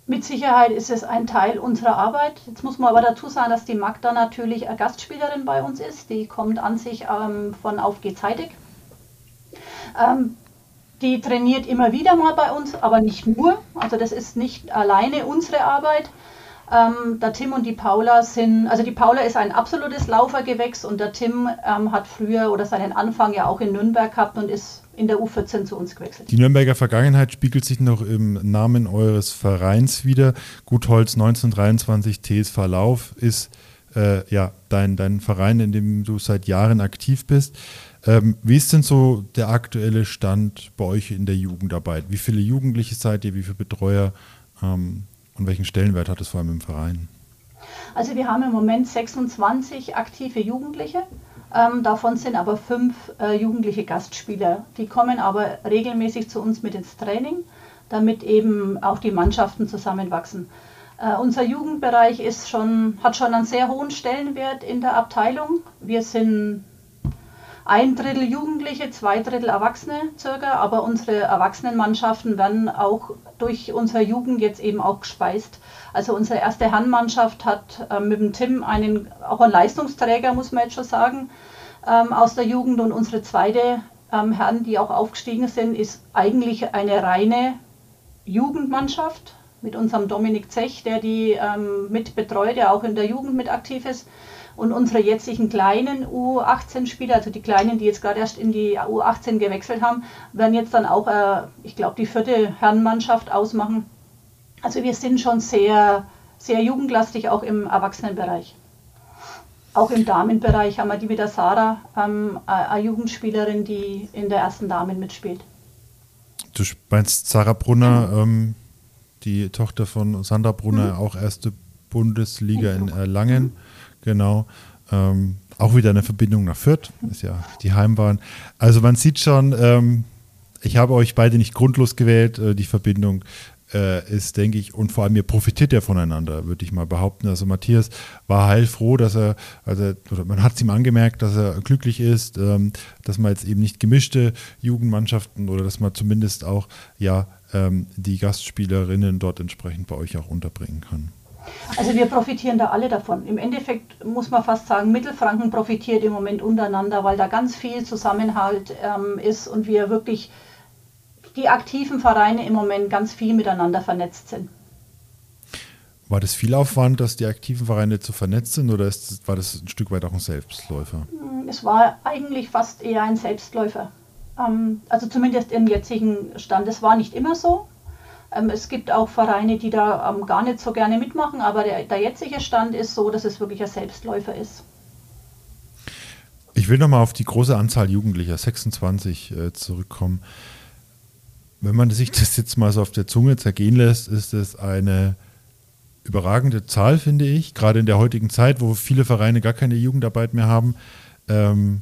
Mit Sicherheit ist es ein Teil unserer Arbeit. Jetzt muss man aber dazu sagen, dass die Magda natürlich eine Gastspielerin bei uns ist. Die kommt an sich ähm, von Auf geht's Heidig. Ähm, die trainiert immer wieder mal bei uns, aber nicht nur. Also das ist nicht alleine unsere Arbeit. Ähm, der Tim und die Paula sind, also die Paula ist ein absolutes Laufergewächs und der Tim ähm, hat früher oder seinen Anfang ja auch in Nürnberg gehabt und ist in der U14 zu uns gewechselt. Die Nürnberger Vergangenheit spiegelt sich noch im Namen eures Vereins wieder. Gutholz 1923 TSV Lauf ist äh, ja dein, dein Verein, in dem du seit Jahren aktiv bist. Ähm, wie ist denn so der aktuelle Stand bei euch in der Jugendarbeit? Wie viele Jugendliche seid ihr, wie viele Betreuer? Ähm, und welchen Stellenwert hat es vor allem im Verein? Also wir haben im Moment 26 aktive Jugendliche. Ähm, davon sind aber fünf äh, jugendliche Gastspieler. Die kommen aber regelmäßig zu uns mit ins Training, damit eben auch die Mannschaften zusammenwachsen. Äh, unser Jugendbereich ist schon, hat schon einen sehr hohen Stellenwert in der Abteilung. Wir sind ein Drittel Jugendliche, zwei Drittel Erwachsene circa, aber unsere Erwachsenenmannschaften werden auch durch unsere Jugend jetzt eben auch gespeist. Also unsere erste Herrenmannschaft hat äh, mit dem Tim einen, auch einen Leistungsträger, muss man jetzt schon sagen, ähm, aus der Jugend und unsere zweite ähm, Herren, die auch aufgestiegen sind, ist eigentlich eine reine Jugendmannschaft mit unserem Dominik Zech, der die ähm, mit betreut, der auch in der Jugend mit aktiv ist. Und unsere jetzigen kleinen U18-Spieler, also die kleinen, die jetzt gerade erst in die U18 gewechselt haben, werden jetzt dann auch, äh, ich glaube, die vierte Herrenmannschaft ausmachen. Also wir sind schon sehr, sehr jugendlastig, auch im Erwachsenenbereich. Auch im Damenbereich haben wir die mit der Sarah, ähm, eine Jugendspielerin, die in der ersten Damen mitspielt. Du meinst Sarah Brunner, ähm, die Tochter von Sandra Brunner, mhm. auch erste Bundesliga in Erlangen. Mhm. Genau. Ähm, auch wieder eine Verbindung nach Fürth, ist ja die Heimbahn. Also man sieht schon, ähm, ich habe euch beide nicht grundlos gewählt. Äh, die Verbindung äh, ist, denke ich, und vor allem ihr profitiert ja voneinander, würde ich mal behaupten. Also Matthias war heilfroh, dass er, also man hat es ihm angemerkt, dass er glücklich ist, ähm, dass man jetzt eben nicht gemischte Jugendmannschaften oder dass man zumindest auch ja ähm, die Gastspielerinnen dort entsprechend bei euch auch unterbringen kann. Also wir profitieren da alle davon. Im Endeffekt muss man fast sagen, Mittelfranken profitiert im Moment untereinander, weil da ganz viel Zusammenhalt ähm, ist und wir wirklich die aktiven Vereine im Moment ganz viel miteinander vernetzt sind. War das viel Aufwand, dass die aktiven Vereine zu vernetzt sind oder ist, war das ein Stück weit auch ein Selbstläufer? Hm, es war eigentlich fast eher ein Selbstläufer. Ähm, also zumindest im jetzigen Stand. Es war nicht immer so. Ähm, es gibt auch Vereine, die da ähm, gar nicht so gerne mitmachen, aber der, der jetzige Stand ist so, dass es wirklich ein Selbstläufer ist. Ich will nochmal auf die große Anzahl Jugendlicher, 26, äh, zurückkommen. Wenn man sich das jetzt mal so auf der Zunge zergehen lässt, ist es eine überragende Zahl, finde ich, gerade in der heutigen Zeit, wo viele Vereine gar keine Jugendarbeit mehr haben. Ähm,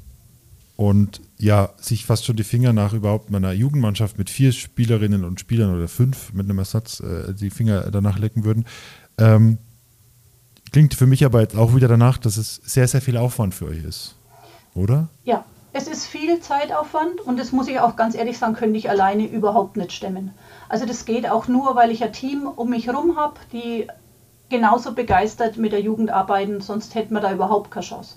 und ja, sich fast schon die Finger nach überhaupt meiner Jugendmannschaft mit vier Spielerinnen und Spielern oder fünf mit einem Ersatz äh, die Finger danach lecken würden. Ähm, klingt für mich aber jetzt auch wieder danach, dass es sehr, sehr viel Aufwand für euch ist. Oder? Ja, es ist viel Zeitaufwand und das muss ich auch ganz ehrlich sagen, könnte ich alleine überhaupt nicht stemmen. Also das geht auch nur, weil ich ein Team um mich herum habe, die genauso begeistert mit der Jugend arbeiten, sonst hätten wir da überhaupt keine Chance.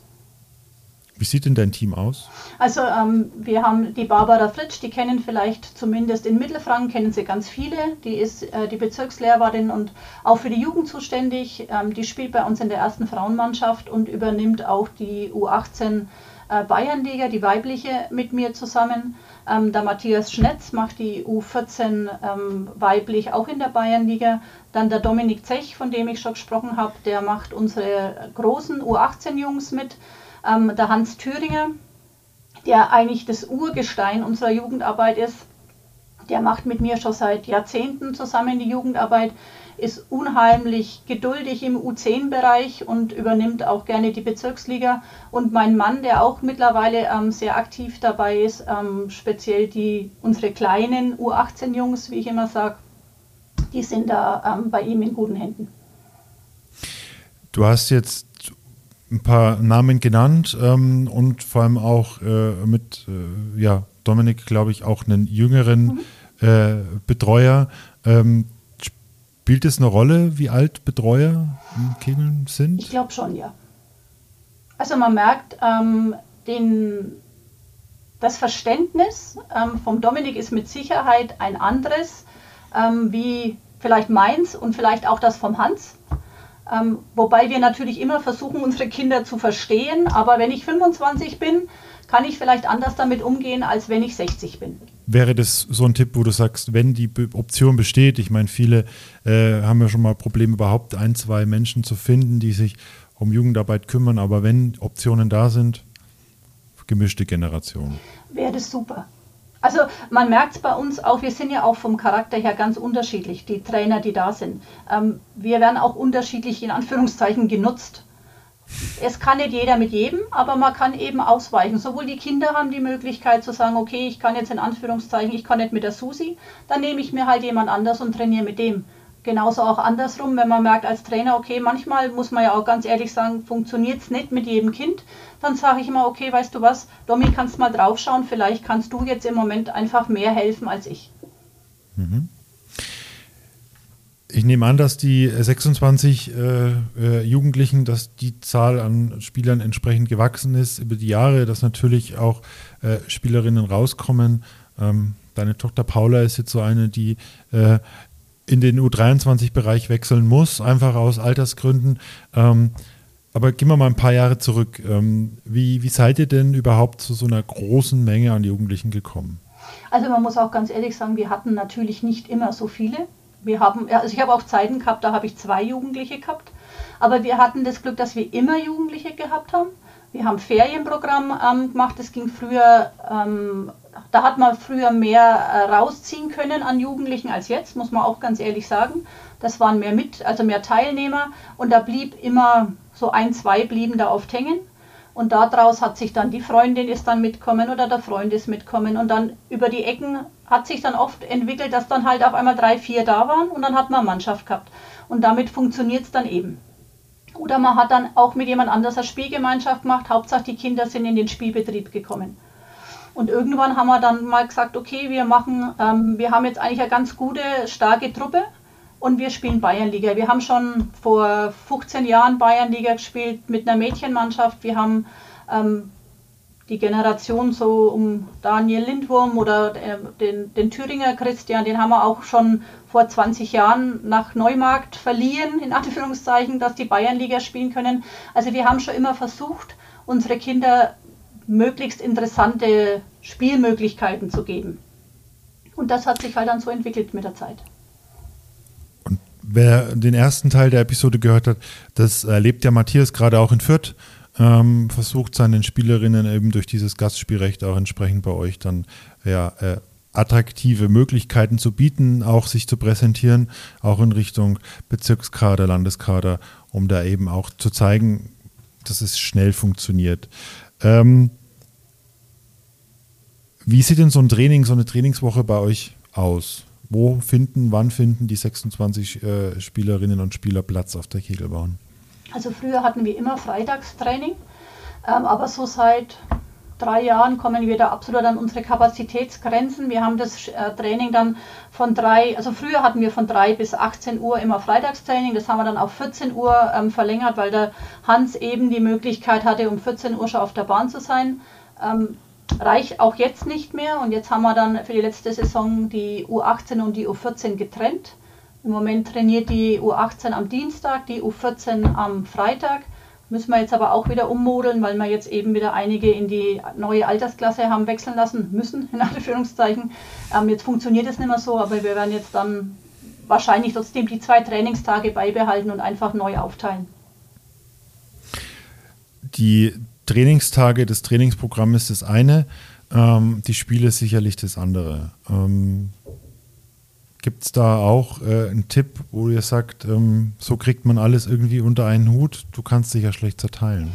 Wie sieht denn dein Team aus? Also ähm, wir haben die Barbara Fritsch, die kennen vielleicht zumindest in Mittelfranken, kennen sie ganz viele. Die ist äh, die Bezirkslehrerin und auch für die Jugend zuständig. Ähm, die spielt bei uns in der ersten Frauenmannschaft und übernimmt auch die U18 äh, Bayernliga, die weibliche, mit mir zusammen. Ähm, der Matthias Schnetz macht die U14 ähm, weiblich auch in der Bayernliga. Dann der Dominik Zech, von dem ich schon gesprochen habe, der macht unsere großen U18-Jungs mit. Ähm, der Hans Thüringer, der eigentlich das Urgestein unserer Jugendarbeit ist, der macht mit mir schon seit Jahrzehnten zusammen die Jugendarbeit, ist unheimlich geduldig im U10-Bereich und übernimmt auch gerne die Bezirksliga. Und mein Mann, der auch mittlerweile ähm, sehr aktiv dabei ist, ähm, speziell die unsere kleinen U18-Jungs, wie ich immer sage, die sind da ähm, bei ihm in guten Händen. Du hast jetzt ein paar Namen genannt ähm, und vor allem auch äh, mit äh, ja, Dominik, glaube ich, auch einen jüngeren mhm. äh, Betreuer. Ähm, spielt es eine Rolle, wie alt Betreuer im Kegeln sind? Ich glaube schon, ja. Also man merkt, ähm, den, das Verständnis ähm, vom Dominik ist mit Sicherheit ein anderes, ähm, wie vielleicht meins und vielleicht auch das vom Hans. Ähm, wobei wir natürlich immer versuchen, unsere Kinder zu verstehen. Aber wenn ich 25 bin, kann ich vielleicht anders damit umgehen, als wenn ich 60 bin. Wäre das so ein Tipp, wo du sagst, wenn die Option besteht, ich meine, viele äh, haben ja schon mal Probleme, überhaupt ein, zwei Menschen zu finden, die sich um Jugendarbeit kümmern, aber wenn Optionen da sind, gemischte Generation. Wäre das super. Also man merkt es bei uns auch, wir sind ja auch vom Charakter her ganz unterschiedlich, die Trainer, die da sind. Ähm, wir werden auch unterschiedlich in Anführungszeichen genutzt. Es kann nicht jeder mit jedem, aber man kann eben ausweichen. Sowohl die Kinder haben die Möglichkeit zu sagen, okay, ich kann jetzt in Anführungszeichen, ich kann nicht mit der Susi, dann nehme ich mir halt jemand anders und trainiere mit dem. Genauso auch andersrum, wenn man merkt als Trainer, okay, manchmal muss man ja auch ganz ehrlich sagen, funktioniert es nicht mit jedem Kind, dann sage ich immer, okay, weißt du was, Domi, kannst mal draufschauen, vielleicht kannst du jetzt im Moment einfach mehr helfen als ich. Mhm. Ich nehme an, dass die 26 äh, äh, Jugendlichen, dass die Zahl an Spielern entsprechend gewachsen ist über die Jahre, dass natürlich auch äh, Spielerinnen rauskommen. Ähm, deine Tochter Paula ist jetzt so eine, die äh, in den U23-Bereich wechseln muss, einfach aus Altersgründen. Ähm, aber gehen wir mal ein paar Jahre zurück. Ähm, wie, wie seid ihr denn überhaupt zu so einer großen Menge an Jugendlichen gekommen? Also man muss auch ganz ehrlich sagen, wir hatten natürlich nicht immer so viele. Wir haben, also ich habe auch Zeiten gehabt, da habe ich zwei Jugendliche gehabt. Aber wir hatten das Glück, dass wir immer Jugendliche gehabt haben. Wir haben Ferienprogramm ähm, gemacht. Das ging früher ähm, da hat man früher mehr äh, rausziehen können an Jugendlichen als jetzt, muss man auch ganz ehrlich sagen. Das waren mehr mit, also mehr Teilnehmer und da blieb immer so ein, zwei blieben da oft hängen. Und daraus hat sich dann die Freundin ist dann mitkommen oder der Freund ist mitkommen. Und dann über die Ecken hat sich dann oft entwickelt, dass dann halt auf einmal drei, vier da waren und dann hat man Mannschaft gehabt. Und damit funktioniert es dann eben. Oder man hat dann auch mit jemand anders eine Spielgemeinschaft gemacht. Hauptsache die Kinder sind in den Spielbetrieb gekommen. Und irgendwann haben wir dann mal gesagt, okay, wir machen, ähm, wir haben jetzt eigentlich eine ganz gute, starke Truppe und wir spielen Bayernliga. Wir haben schon vor 15 Jahren Bayernliga gespielt mit einer Mädchenmannschaft. Wir haben ähm, die Generation so um Daniel Lindwurm oder äh, den, den Thüringer Christian, den haben wir auch schon vor 20 Jahren nach Neumarkt verliehen, in Anführungszeichen, dass die Bayernliga spielen können. Also wir haben schon immer versucht, unsere Kinder möglichst interessante Spielmöglichkeiten zu geben. Und das hat sich halt dann so entwickelt mit der Zeit. Und wer den ersten Teil der Episode gehört hat, das erlebt ja Matthias gerade auch in Fürth. Ähm, versucht seinen Spielerinnen eben durch dieses Gastspielrecht auch entsprechend bei euch dann ja, äh, attraktive Möglichkeiten zu bieten, auch sich zu präsentieren, auch in Richtung Bezirkskader, Landeskader, um da eben auch zu zeigen, dass es schnell funktioniert. Ähm, wie sieht denn so ein Training, so eine Trainingswoche bei euch aus? Wo finden, wann finden die 26 äh, Spielerinnen und Spieler Platz auf der Kegelbahn? Also früher hatten wir immer Freitagstraining, ähm, aber so seit drei Jahren kommen wir da absolut an unsere Kapazitätsgrenzen. Wir haben das äh, Training dann von drei, also früher hatten wir von drei bis 18 Uhr immer Freitagstraining. Das haben wir dann auf 14 Uhr ähm, verlängert, weil der Hans eben die Möglichkeit hatte, um 14 Uhr schon auf der Bahn zu sein. Ähm, reicht auch jetzt nicht mehr und jetzt haben wir dann für die letzte Saison die U18 und die U14 getrennt. Im Moment trainiert die U18 am Dienstag, die U14 am Freitag. Müssen wir jetzt aber auch wieder ummodeln, weil wir jetzt eben wieder einige in die neue Altersklasse haben wechseln lassen müssen, in Anführungszeichen. Ähm, jetzt funktioniert es nicht mehr so, aber wir werden jetzt dann wahrscheinlich trotzdem die zwei Trainingstage beibehalten und einfach neu aufteilen. Die Trainingstage des Trainingsprogramms ist das eine, ähm, die Spiele sicherlich das andere. Ähm, Gibt es da auch äh, einen Tipp, wo ihr sagt, ähm, so kriegt man alles irgendwie unter einen Hut? Du kannst dich ja schlecht zerteilen.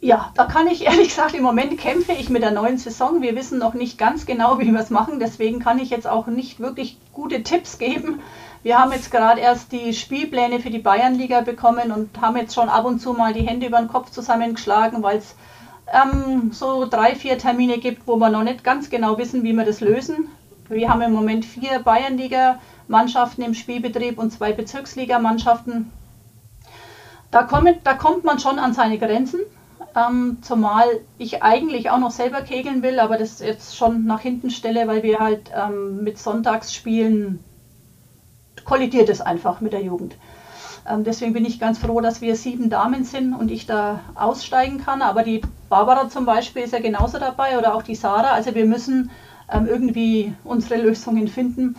Ja, da kann ich [laughs] ehrlich gesagt, im Moment kämpfe ich mit der neuen Saison. Wir wissen noch nicht ganz genau, wie wir es machen. Deswegen kann ich jetzt auch nicht wirklich gute Tipps geben. Wir haben jetzt gerade erst die Spielpläne für die Bayernliga bekommen und haben jetzt schon ab und zu mal die Hände über den Kopf zusammengeschlagen, weil es ähm, so drei, vier Termine gibt, wo wir noch nicht ganz genau wissen, wie wir das lösen. Wir haben im Moment vier Bayernliga-Mannschaften im Spielbetrieb und zwei Bezirksliga-Mannschaften. Da, da kommt man schon an seine Grenzen, ähm, zumal ich eigentlich auch noch selber kegeln will, aber das jetzt schon nach hinten stelle, weil wir halt ähm, mit Sonntagsspielen kollidiert es einfach mit der Jugend. Ähm, deswegen bin ich ganz froh, dass wir sieben Damen sind und ich da aussteigen kann. Aber die Barbara zum Beispiel ist ja genauso dabei oder auch die Sarah. Also wir müssen ähm, irgendwie unsere Lösungen finden.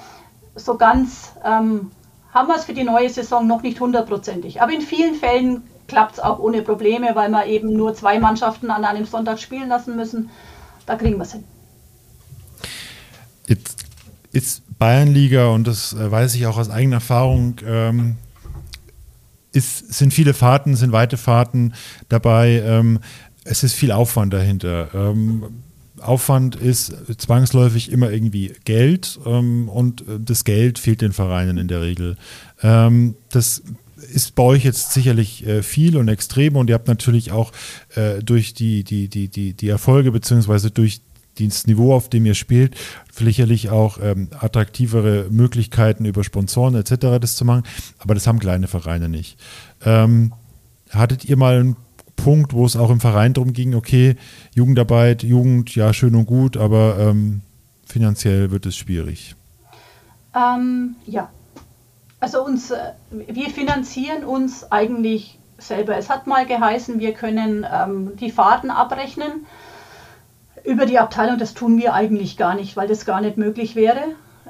So ganz ähm, haben wir es für die neue Saison noch nicht hundertprozentig. Aber in vielen Fällen klappt es auch ohne Probleme, weil wir eben nur zwei Mannschaften an einem Sonntag spielen lassen müssen. Da kriegen wir es hin. Jetzt ist Bayernliga, und das äh, weiß ich auch aus eigener Erfahrung, ähm, ist, sind viele Fahrten, sind weite Fahrten dabei. Ähm, es ist viel Aufwand dahinter. Ähm, Aufwand ist zwangsläufig immer irgendwie Geld ähm, und äh, das Geld fehlt den Vereinen in der Regel. Ähm, das ist bei euch jetzt sicherlich äh, viel und extrem und ihr habt natürlich auch äh, durch die, die, die, die, die Erfolge beziehungsweise durch das Niveau, auf dem ihr spielt, sicherlich auch ähm, attraktivere Möglichkeiten über Sponsoren etc. das zu machen, aber das haben kleine Vereine nicht. Ähm, hattet ihr mal einen Punkt, wo es auch im Verein darum ging, okay, Jugendarbeit, Jugend, ja, schön und gut, aber ähm, finanziell wird es schwierig? Ähm, ja. Also uns, äh, wir finanzieren uns eigentlich selber. Es hat mal geheißen, wir können ähm, die Fahrten abrechnen über die Abteilung. Das tun wir eigentlich gar nicht, weil das gar nicht möglich wäre.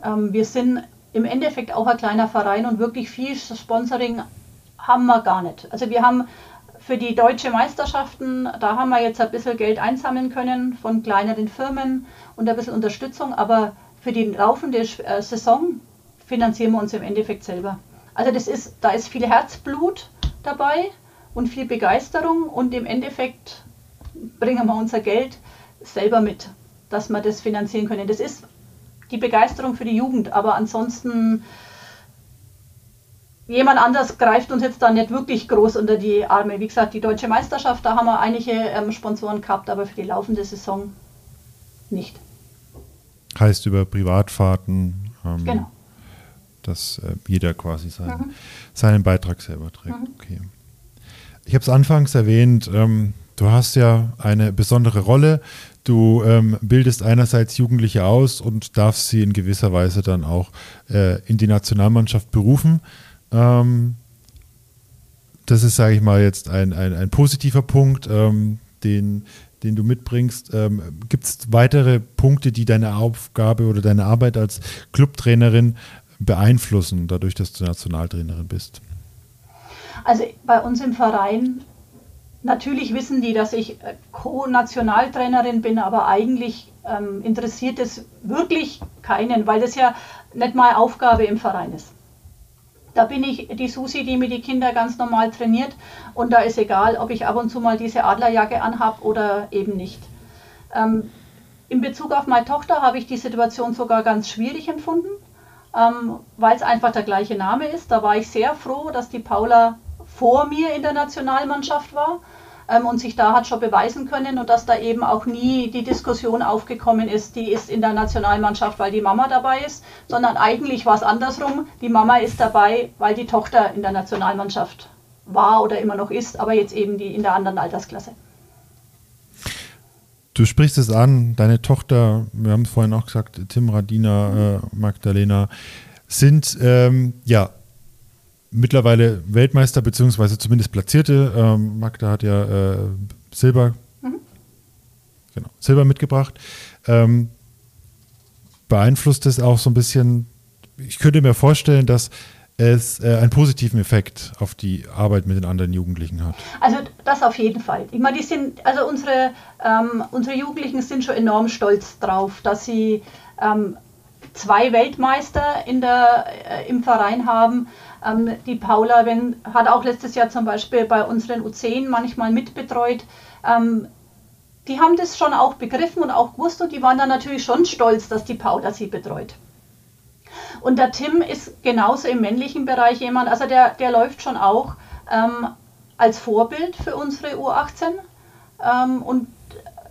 Ähm, wir sind im Endeffekt auch ein kleiner Verein und wirklich viel Sponsoring haben wir gar nicht. Also wir haben für die deutsche Meisterschaften, da haben wir jetzt ein bisschen Geld einsammeln können von kleineren Firmen und ein bisschen Unterstützung, aber für die laufende äh, Saison finanzieren wir uns im Endeffekt selber. Also das ist, da ist viel Herzblut dabei und viel Begeisterung und im Endeffekt bringen wir unser Geld selber mit, dass wir das finanzieren können. Das ist die Begeisterung für die Jugend, aber ansonsten jemand anders greift uns jetzt da nicht wirklich groß unter die Arme. Wie gesagt, die deutsche Meisterschaft, da haben wir einige ähm, Sponsoren gehabt, aber für die laufende Saison nicht. Heißt über Privatfahrten, ähm, genau. dass äh, jeder quasi seinen, mhm. seinen Beitrag selber trägt. Mhm. Okay. Ich habe es anfangs erwähnt, ähm, du hast ja eine besondere Rolle. Du ähm, bildest einerseits Jugendliche aus und darfst sie in gewisser Weise dann auch äh, in die Nationalmannschaft berufen. Ähm, das ist, sage ich mal, jetzt ein, ein, ein positiver Punkt, ähm, den, den du mitbringst. Ähm, Gibt es weitere Punkte, die deine Aufgabe oder deine Arbeit als Clubtrainerin beeinflussen, dadurch, dass du Nationaltrainerin bist? Also bei uns im Verein, natürlich wissen die, dass ich äh, Co-Nationaltrainerin bin, aber eigentlich ähm, interessiert es wirklich keinen, weil das ja nicht meine Aufgabe im Verein ist. Da bin ich die Susi, die mir die Kinder ganz normal trainiert. Und da ist egal, ob ich ab und zu mal diese Adlerjacke anhab oder eben nicht. Ähm, in Bezug auf meine Tochter habe ich die Situation sogar ganz schwierig empfunden, ähm, weil es einfach der gleiche Name ist. Da war ich sehr froh, dass die Paula vor mir in der Nationalmannschaft war. ähm, und sich da hat schon beweisen können und dass da eben auch nie die Diskussion aufgekommen ist, die ist in der Nationalmannschaft, weil die Mama dabei ist, sondern eigentlich war es andersrum, die Mama ist dabei, weil die Tochter in der Nationalmannschaft war oder immer noch ist, aber jetzt eben die in der anderen Altersklasse. Du sprichst es an, deine Tochter, wir haben es vorhin auch gesagt, Tim Radina, äh, Magdalena, sind ähm, ja mittlerweile Weltmeister, beziehungsweise zumindest Platzierte. Ähm, Magda hat ja äh, Silber, mhm. genau, Silber mitgebracht. Ähm, beeinflusst es auch so ein bisschen, ich könnte mir vorstellen, dass es äh, einen positiven Effekt auf die Arbeit mit den anderen Jugendlichen hat. Also das auf jeden Fall. Ich meine, die sind, also unsere, ähm, unsere Jugendlichen sind schon enorm stolz drauf, dass sie ähm, zwei Weltmeister in der, äh, im Verein haben. Ähm, die Paula wenn, hat auch letztes Jahr zum Beispiel bei unseren U10 manchmal mitbetreut. Ähm, die haben das schon auch begriffen und auch gewusst und die waren dann natürlich schon stolz, dass die Paula sie betreut. Und der Tim ist genauso im männlichen Bereich jemand, also der, der läuft schon auch ähm, als Vorbild für unsere U18 ähm, und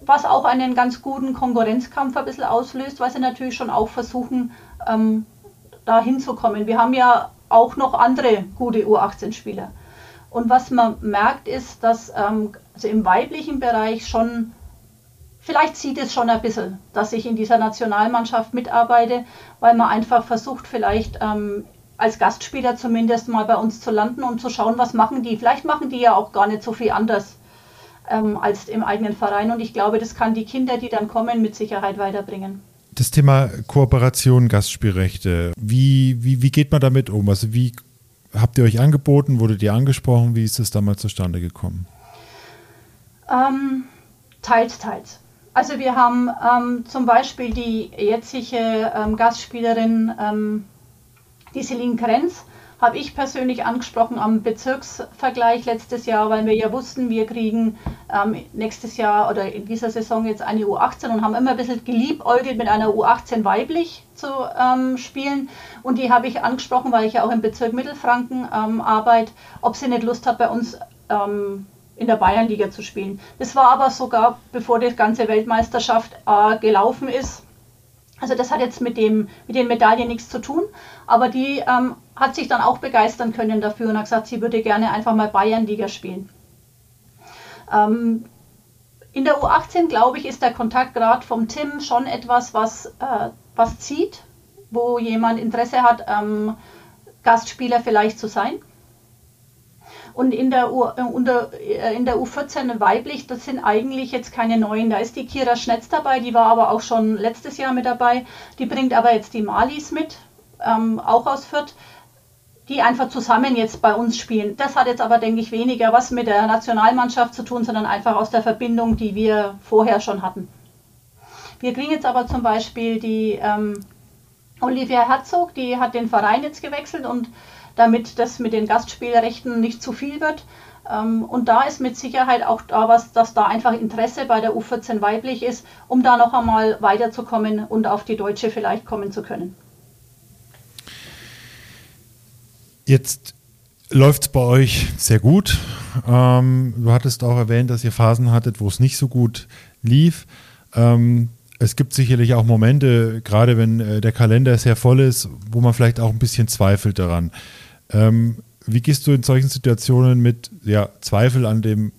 was auch einen ganz guten Konkurrenzkampf ein bisschen auslöst, weil sie natürlich schon auch versuchen, ähm, da hinzukommen. Wir haben ja auch noch andere gute U18-Spieler. Und was man merkt, ist, dass ähm, also im weiblichen Bereich schon vielleicht sieht es schon ein bisschen, dass ich in dieser Nationalmannschaft mitarbeite, weil man einfach versucht, vielleicht ähm, als Gastspieler zumindest mal bei uns zu landen und zu schauen, was machen die. Vielleicht machen die ja auch gar nicht so viel anders ähm, als im eigenen Verein. Und ich glaube, das kann die Kinder, die dann kommen, mit Sicherheit weiterbringen. Das Thema Kooperation, Gastspielrechte, wie, wie, wie geht man damit um? Also wie habt ihr euch angeboten? Wurdet ihr angesprochen? Wie ist es damals zustande gekommen? Ähm, teils, teils. Also wir haben ähm, zum Beispiel die jetzige ähm, Gastspielerin, ähm, die Celine Krenz, habe ich persönlich angesprochen am Bezirksvergleich letztes Jahr, weil wir ja wussten, wir kriegen ähm, nächstes Jahr oder in dieser Saison jetzt eine U18 und haben immer ein bisschen geliebäugelt mit einer U18 weiblich zu ähm, spielen. Und die habe ich angesprochen, weil ich ja auch im Bezirk Mittelfranken ähm, arbeite, ob sie nicht Lust hat, bei uns ähm, in der Bayernliga zu spielen. Das war aber sogar, bevor die ganze Weltmeisterschaft äh, gelaufen ist. Also das hat jetzt mit, dem, mit den Medaillen nichts zu tun, aber die ähm, hat sich dann auch begeistern können dafür und hat gesagt, sie würde gerne einfach mal Bayernliga spielen. Ähm, in der U18, glaube ich, ist der Kontakt gerade vom Tim schon etwas, was, äh, was zieht, wo jemand Interesse hat, ähm, Gastspieler vielleicht zu sein. Und in der, U, äh, äh, in der U14 weiblich, das sind eigentlich jetzt keine neuen. Da ist die Kira Schnetz dabei, die war aber auch schon letztes Jahr mit dabei. Die bringt aber jetzt die Malis mit, ähm, auch aus Fürth die einfach zusammen jetzt bei uns spielen. Das hat jetzt aber, denke ich, weniger was mit der Nationalmannschaft zu tun, sondern einfach aus der Verbindung, die wir vorher schon hatten. Wir kriegen jetzt aber zum Beispiel die ähm, Olivia Herzog, die hat den Verein jetzt gewechselt und damit das mit den Gastspielrechten nicht zu viel wird. Ähm, und da ist mit Sicherheit auch da was, dass da einfach Interesse bei der U14 weiblich ist, um da noch einmal weiterzukommen und auf die Deutsche vielleicht kommen zu können. Jetzt läuft es bei euch sehr gut. Ähm, du hattest auch erwähnt, dass ihr Phasen hattet, wo es nicht so gut lief. Ähm, es gibt sicherlich auch Momente, gerade wenn äh, der Kalender sehr voll ist, wo man vielleicht auch ein bisschen zweifelt daran. Ähm, wie gehst du in solchen Situationen mit ja, Zweifel an dem,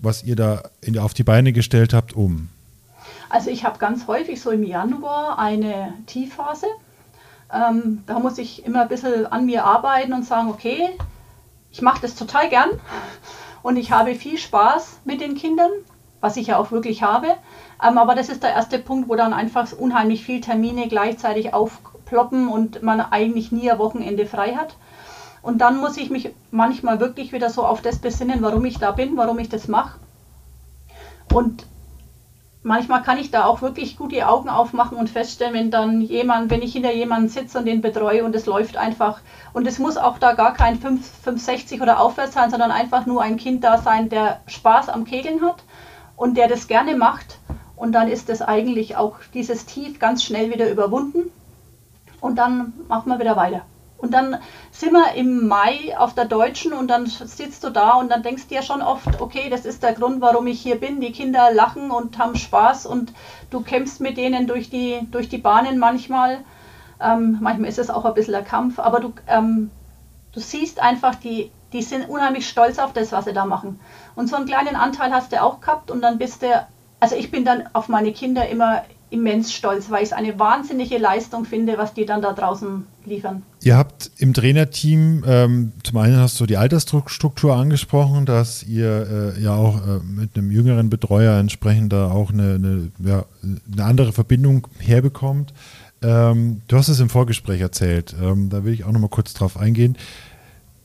was ihr da in, auf die Beine gestellt habt, um? Also ich habe ganz häufig so im Januar eine Tiefphase. Ähm, da muss ich immer ein bisschen an mir arbeiten und sagen, okay, ich mache das total gern und ich habe viel Spaß mit den Kindern, was ich ja auch wirklich habe. Ähm, aber das ist der erste Punkt, wo dann einfach unheimlich viele Termine gleichzeitig aufploppen und man eigentlich nie ein Wochenende frei hat. Und dann muss ich mich manchmal wirklich wieder so auf das besinnen, warum ich da bin, warum ich das mache. Und manchmal kann ich da auch wirklich gut die Augen aufmachen und feststellen, wenn dann jemand, wenn ich hinter jemanden sitze und den betreue und es läuft einfach. Und es muss auch da gar kein 5, 560 oder aufwärts sein, sondern einfach nur ein Kind da sein, der Spaß am Kegeln hat und der das gerne macht. Und dann ist das eigentlich auch dieses Tief ganz schnell wieder überwunden. Und dann machen wir wieder weiter. Und dann sind wir im Mai auf der Deutschen und dann sitzt du da und dann denkst du dir schon oft, okay, das ist der Grund, warum ich hier bin. Die Kinder lachen und haben Spaß und du kämpfst mit denen durch die, durch die Bahnen manchmal. Ähm, manchmal ist es auch ein bisschen ein Kampf, aber du, ähm, du siehst einfach, die, die sind unheimlich stolz auf das, was sie da machen. Und so einen kleinen Anteil hast du auch gehabt und dann bist du, also ich bin dann auf meine Kinder immer immens stolz, weil ich es eine wahnsinnige Leistung finde, was die dann da draußen liefern. Ihr habt im Trainerteam, ähm, zum einen hast du die Altersstruktur angesprochen, dass ihr äh, ja auch äh, mit einem jüngeren Betreuer entsprechend da auch eine, eine, ja, eine andere Verbindung herbekommt. Ähm, du hast es im Vorgespräch erzählt, ähm, da will ich auch nochmal kurz drauf eingehen.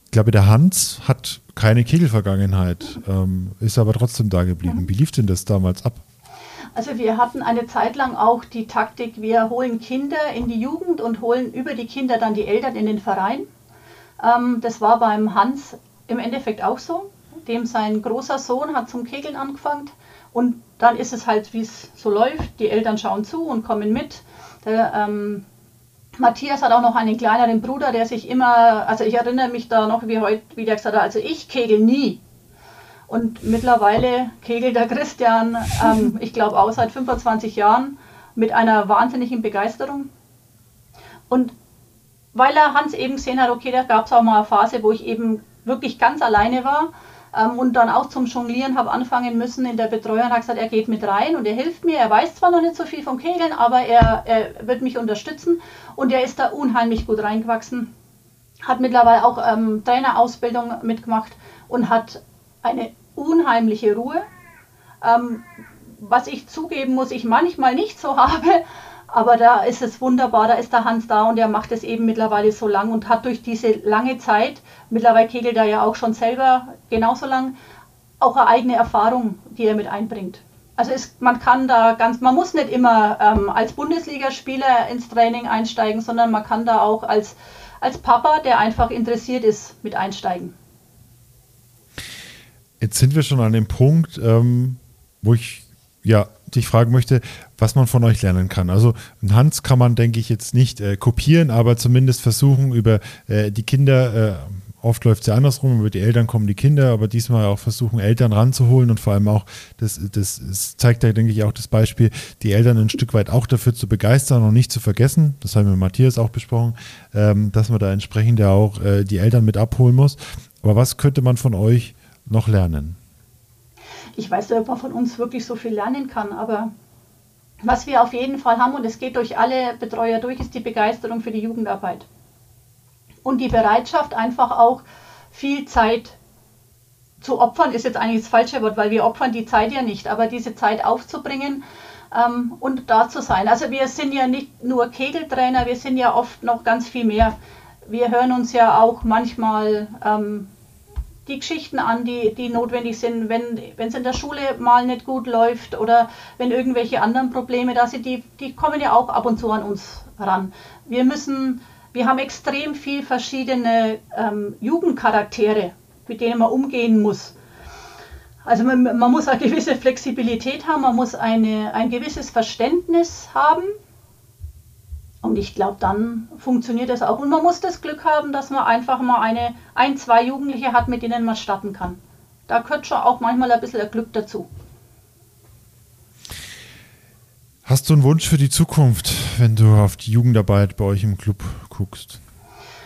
Ich glaube, der Hans hat keine Kegelvergangenheit, ähm, ist aber trotzdem da geblieben. Wie lief denn das damals ab? Also wir hatten eine Zeit lang auch die Taktik, wir holen Kinder in die Jugend und holen über die Kinder dann die Eltern in den Verein. Ähm, das war beim Hans im Endeffekt auch so. Dem sein großer Sohn hat zum Kegeln angefangen und dann ist es halt, wie es so läuft. Die Eltern schauen zu und kommen mit. Der, ähm, Matthias hat auch noch einen kleineren Bruder, der sich immer, also ich erinnere mich da noch, wie heute, wie der gesagt hat, also ich kegel nie. Und mittlerweile kegelt der Christian, ähm, ich glaube auch seit 25 Jahren, mit einer wahnsinnigen Begeisterung. Und weil er Hans eben gesehen hat, okay, da gab es auch mal eine Phase, wo ich eben wirklich ganz alleine war ähm, und dann auch zum Jonglieren habe anfangen müssen in der Betreuung, hat gesagt, er geht mit rein und er hilft mir. Er weiß zwar noch nicht so viel vom Kegeln, aber er, er wird mich unterstützen und er ist da unheimlich gut reingewachsen. Hat mittlerweile auch ähm, Trainerausbildung mitgemacht und hat eine unheimliche Ruhe. Ähm, was ich zugeben muss, ich manchmal nicht so [laughs] habe, aber da ist es wunderbar, da ist der Hans da und er macht es eben mittlerweile so lang und hat durch diese lange Zeit, mittlerweile kegelt er ja auch schon selber genauso lang, auch eine eigene Erfahrung, die er mit einbringt. Also es, man kann da ganz, man muss nicht immer ähm, als Bundesligaspieler ins Training einsteigen, sondern man kann da auch als, als Papa, der einfach interessiert ist, mit einsteigen. Jetzt sind wir schon an dem Punkt, ähm, wo ich ja dich fragen möchte, was man von euch lernen kann. Also Hans kann man, denke ich, jetzt nicht äh, kopieren, aber zumindest versuchen über äh, die Kinder, äh, oft läuft es ja andersrum, über die Eltern kommen die Kinder, aber diesmal auch versuchen, Eltern ranzuholen und vor allem auch, das, das, das zeigt ja, denke ich, auch das Beispiel, die Eltern ein Stück weit auch dafür zu begeistern und nicht zu vergessen, das haben wir mit Matthias auch besprochen, ähm, dass man da entsprechend ja auch äh, die Eltern mit abholen muss. Aber was könnte man von euch noch lernen? Ich weiß nicht, ob man von uns wirklich so viel lernen kann, aber was wir auf jeden Fall haben, und es geht durch alle Betreuer durch, ist die Begeisterung für die Jugendarbeit. Und die Bereitschaft, einfach auch viel Zeit zu opfern, ist jetzt eigentlich das falsche Wort, weil wir opfern die Zeit ja nicht, aber diese Zeit aufzubringen ähm, und da zu sein. Also wir sind ja nicht nur Kegeltrainer, wir sind ja oft noch ganz viel mehr. Wir hören uns ja auch manchmal ähm, die Geschichten an, die, die notwendig sind, wenn es in der Schule mal nicht gut läuft oder wenn irgendwelche anderen Probleme da sind, die, die kommen ja auch ab und zu an uns ran. Wir müssen, wir haben extrem viel verschiedene ähm, Jugendcharaktere, mit denen man umgehen muss. Also man, man muss eine gewisse Flexibilität haben, man muss eine, ein gewisses Verständnis haben und ich glaube, dann funktioniert das auch. Und man muss das Glück haben, dass man einfach mal eine, ein, zwei Jugendliche hat, mit denen man starten kann. Da gehört schon auch manchmal ein bisschen Glück dazu. Hast du einen Wunsch für die Zukunft, wenn du auf die Jugendarbeit bei euch im Club guckst?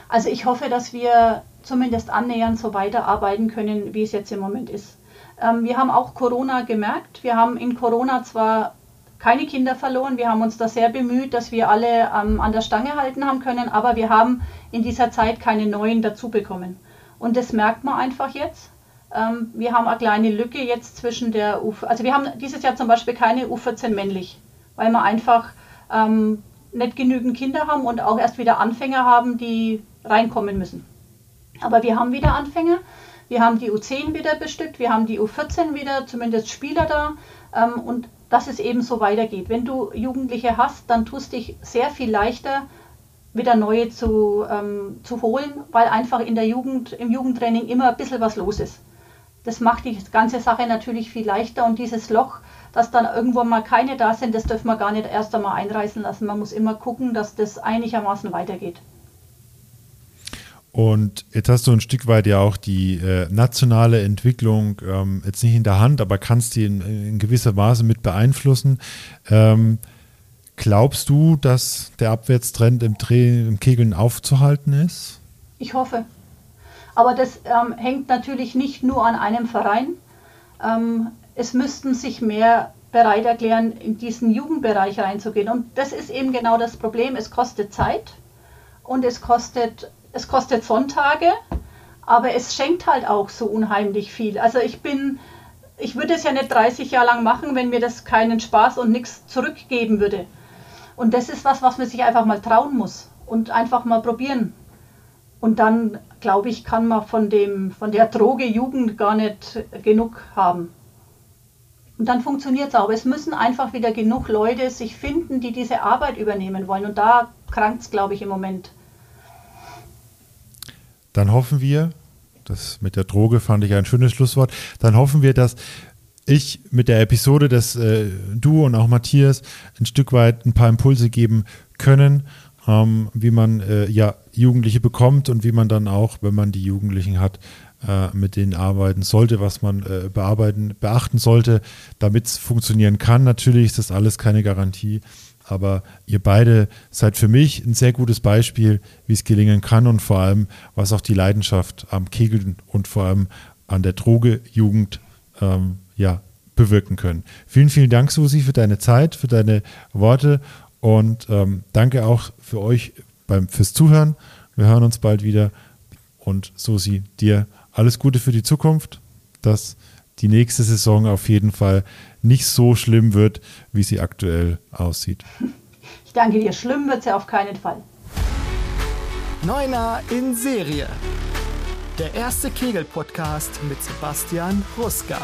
Also ich hoffe, dass wir zumindest annähernd so weiterarbeiten können, wie es jetzt im Moment ist. Ähm, wir haben auch Corona gemerkt. Wir haben in Corona zwar keine Kinder verloren. Wir haben uns da sehr bemüht, dass wir alle ähm, an der Stange halten haben können, aber wir haben in dieser Zeit keine neuen dazu bekommen. Und das merkt man einfach jetzt. Ähm, wir haben eine kleine Lücke jetzt zwischen der U, also wir haben dieses Jahr zum Beispiel keine U14 männlich, weil wir einfach ähm, nicht genügend Kinder haben und auch erst wieder Anfänger haben, die reinkommen müssen. Aber wir haben wieder Anfänger. Wir haben die U10 wieder bestückt, wir haben die U14 wieder, zumindest Spieler da. Ähm, und dass es eben so weitergeht. Wenn du Jugendliche hast, dann tust dich sehr viel leichter, wieder neue zu, ähm, zu holen, weil einfach in der Jugend, im Jugendtraining immer ein bisschen was los ist. Das macht die ganze Sache natürlich viel leichter und dieses Loch, dass dann irgendwo mal keine da sind, das dürfen wir gar nicht erst einmal einreißen lassen. Man muss immer gucken, dass das einigermaßen weitergeht. Und jetzt hast du ein Stück weit ja auch die äh, nationale Entwicklung ähm, jetzt nicht in der Hand, aber kannst die in, in gewisser Weise mit beeinflussen. Ähm, glaubst du, dass der Abwärtstrend im, im Kegeln aufzuhalten ist? Ich hoffe. Aber das ähm, hängt natürlich nicht nur an einem Verein. Ähm, es müssten sich mehr bereit erklären, in diesen Jugendbereich reinzugehen. Und das ist eben genau das Problem. Es kostet Zeit und es kostet es kostet Sonntage, aber es schenkt halt auch so unheimlich viel. Also ich bin, ich würde es ja nicht 30 Jahre lang machen, wenn mir das keinen Spaß und nichts zurückgeben würde. Und das ist was, was man sich einfach mal trauen muss und einfach mal probieren. Und dann, glaube ich, kann man von, dem, von der Droge Jugend gar nicht genug haben. Und dann funktioniert es auch. Es müssen einfach wieder genug Leute sich finden, die diese Arbeit übernehmen wollen. Und da krankt es, glaube ich, im Moment dann hoffen wir, das mit der Droge fand ich ein schönes Schlusswort, dann hoffen wir, dass ich mit der Episode, dass äh, du und auch Matthias ein Stück weit ein paar Impulse geben können, ähm, wie man äh, ja Jugendliche bekommt und wie man dann auch, wenn man die Jugendlichen hat, äh, mit denen arbeiten sollte, was man äh, bearbeiten, beachten sollte, damit es funktionieren kann. Natürlich ist das alles keine Garantie, aber ihr beide seid für mich ein sehr gutes Beispiel, wie es gelingen kann und vor allem, was auch die Leidenschaft am Kegeln und vor allem an der Drogejugend ähm, ja, bewirken können. Vielen, vielen Dank, Susi, für deine Zeit, für deine Worte und ähm, danke auch für euch beim, fürs Zuhören. Wir hören uns bald wieder und Susi, dir alles Gute für die Zukunft, dass die nächste Saison auf jeden Fall nicht so schlimm wird, wie sie aktuell aussieht. Ich danke dir. Schlimm wird sie auf keinen Fall. Neuner in Serie. Der erste Kegel-Podcast mit Sebastian Ruska.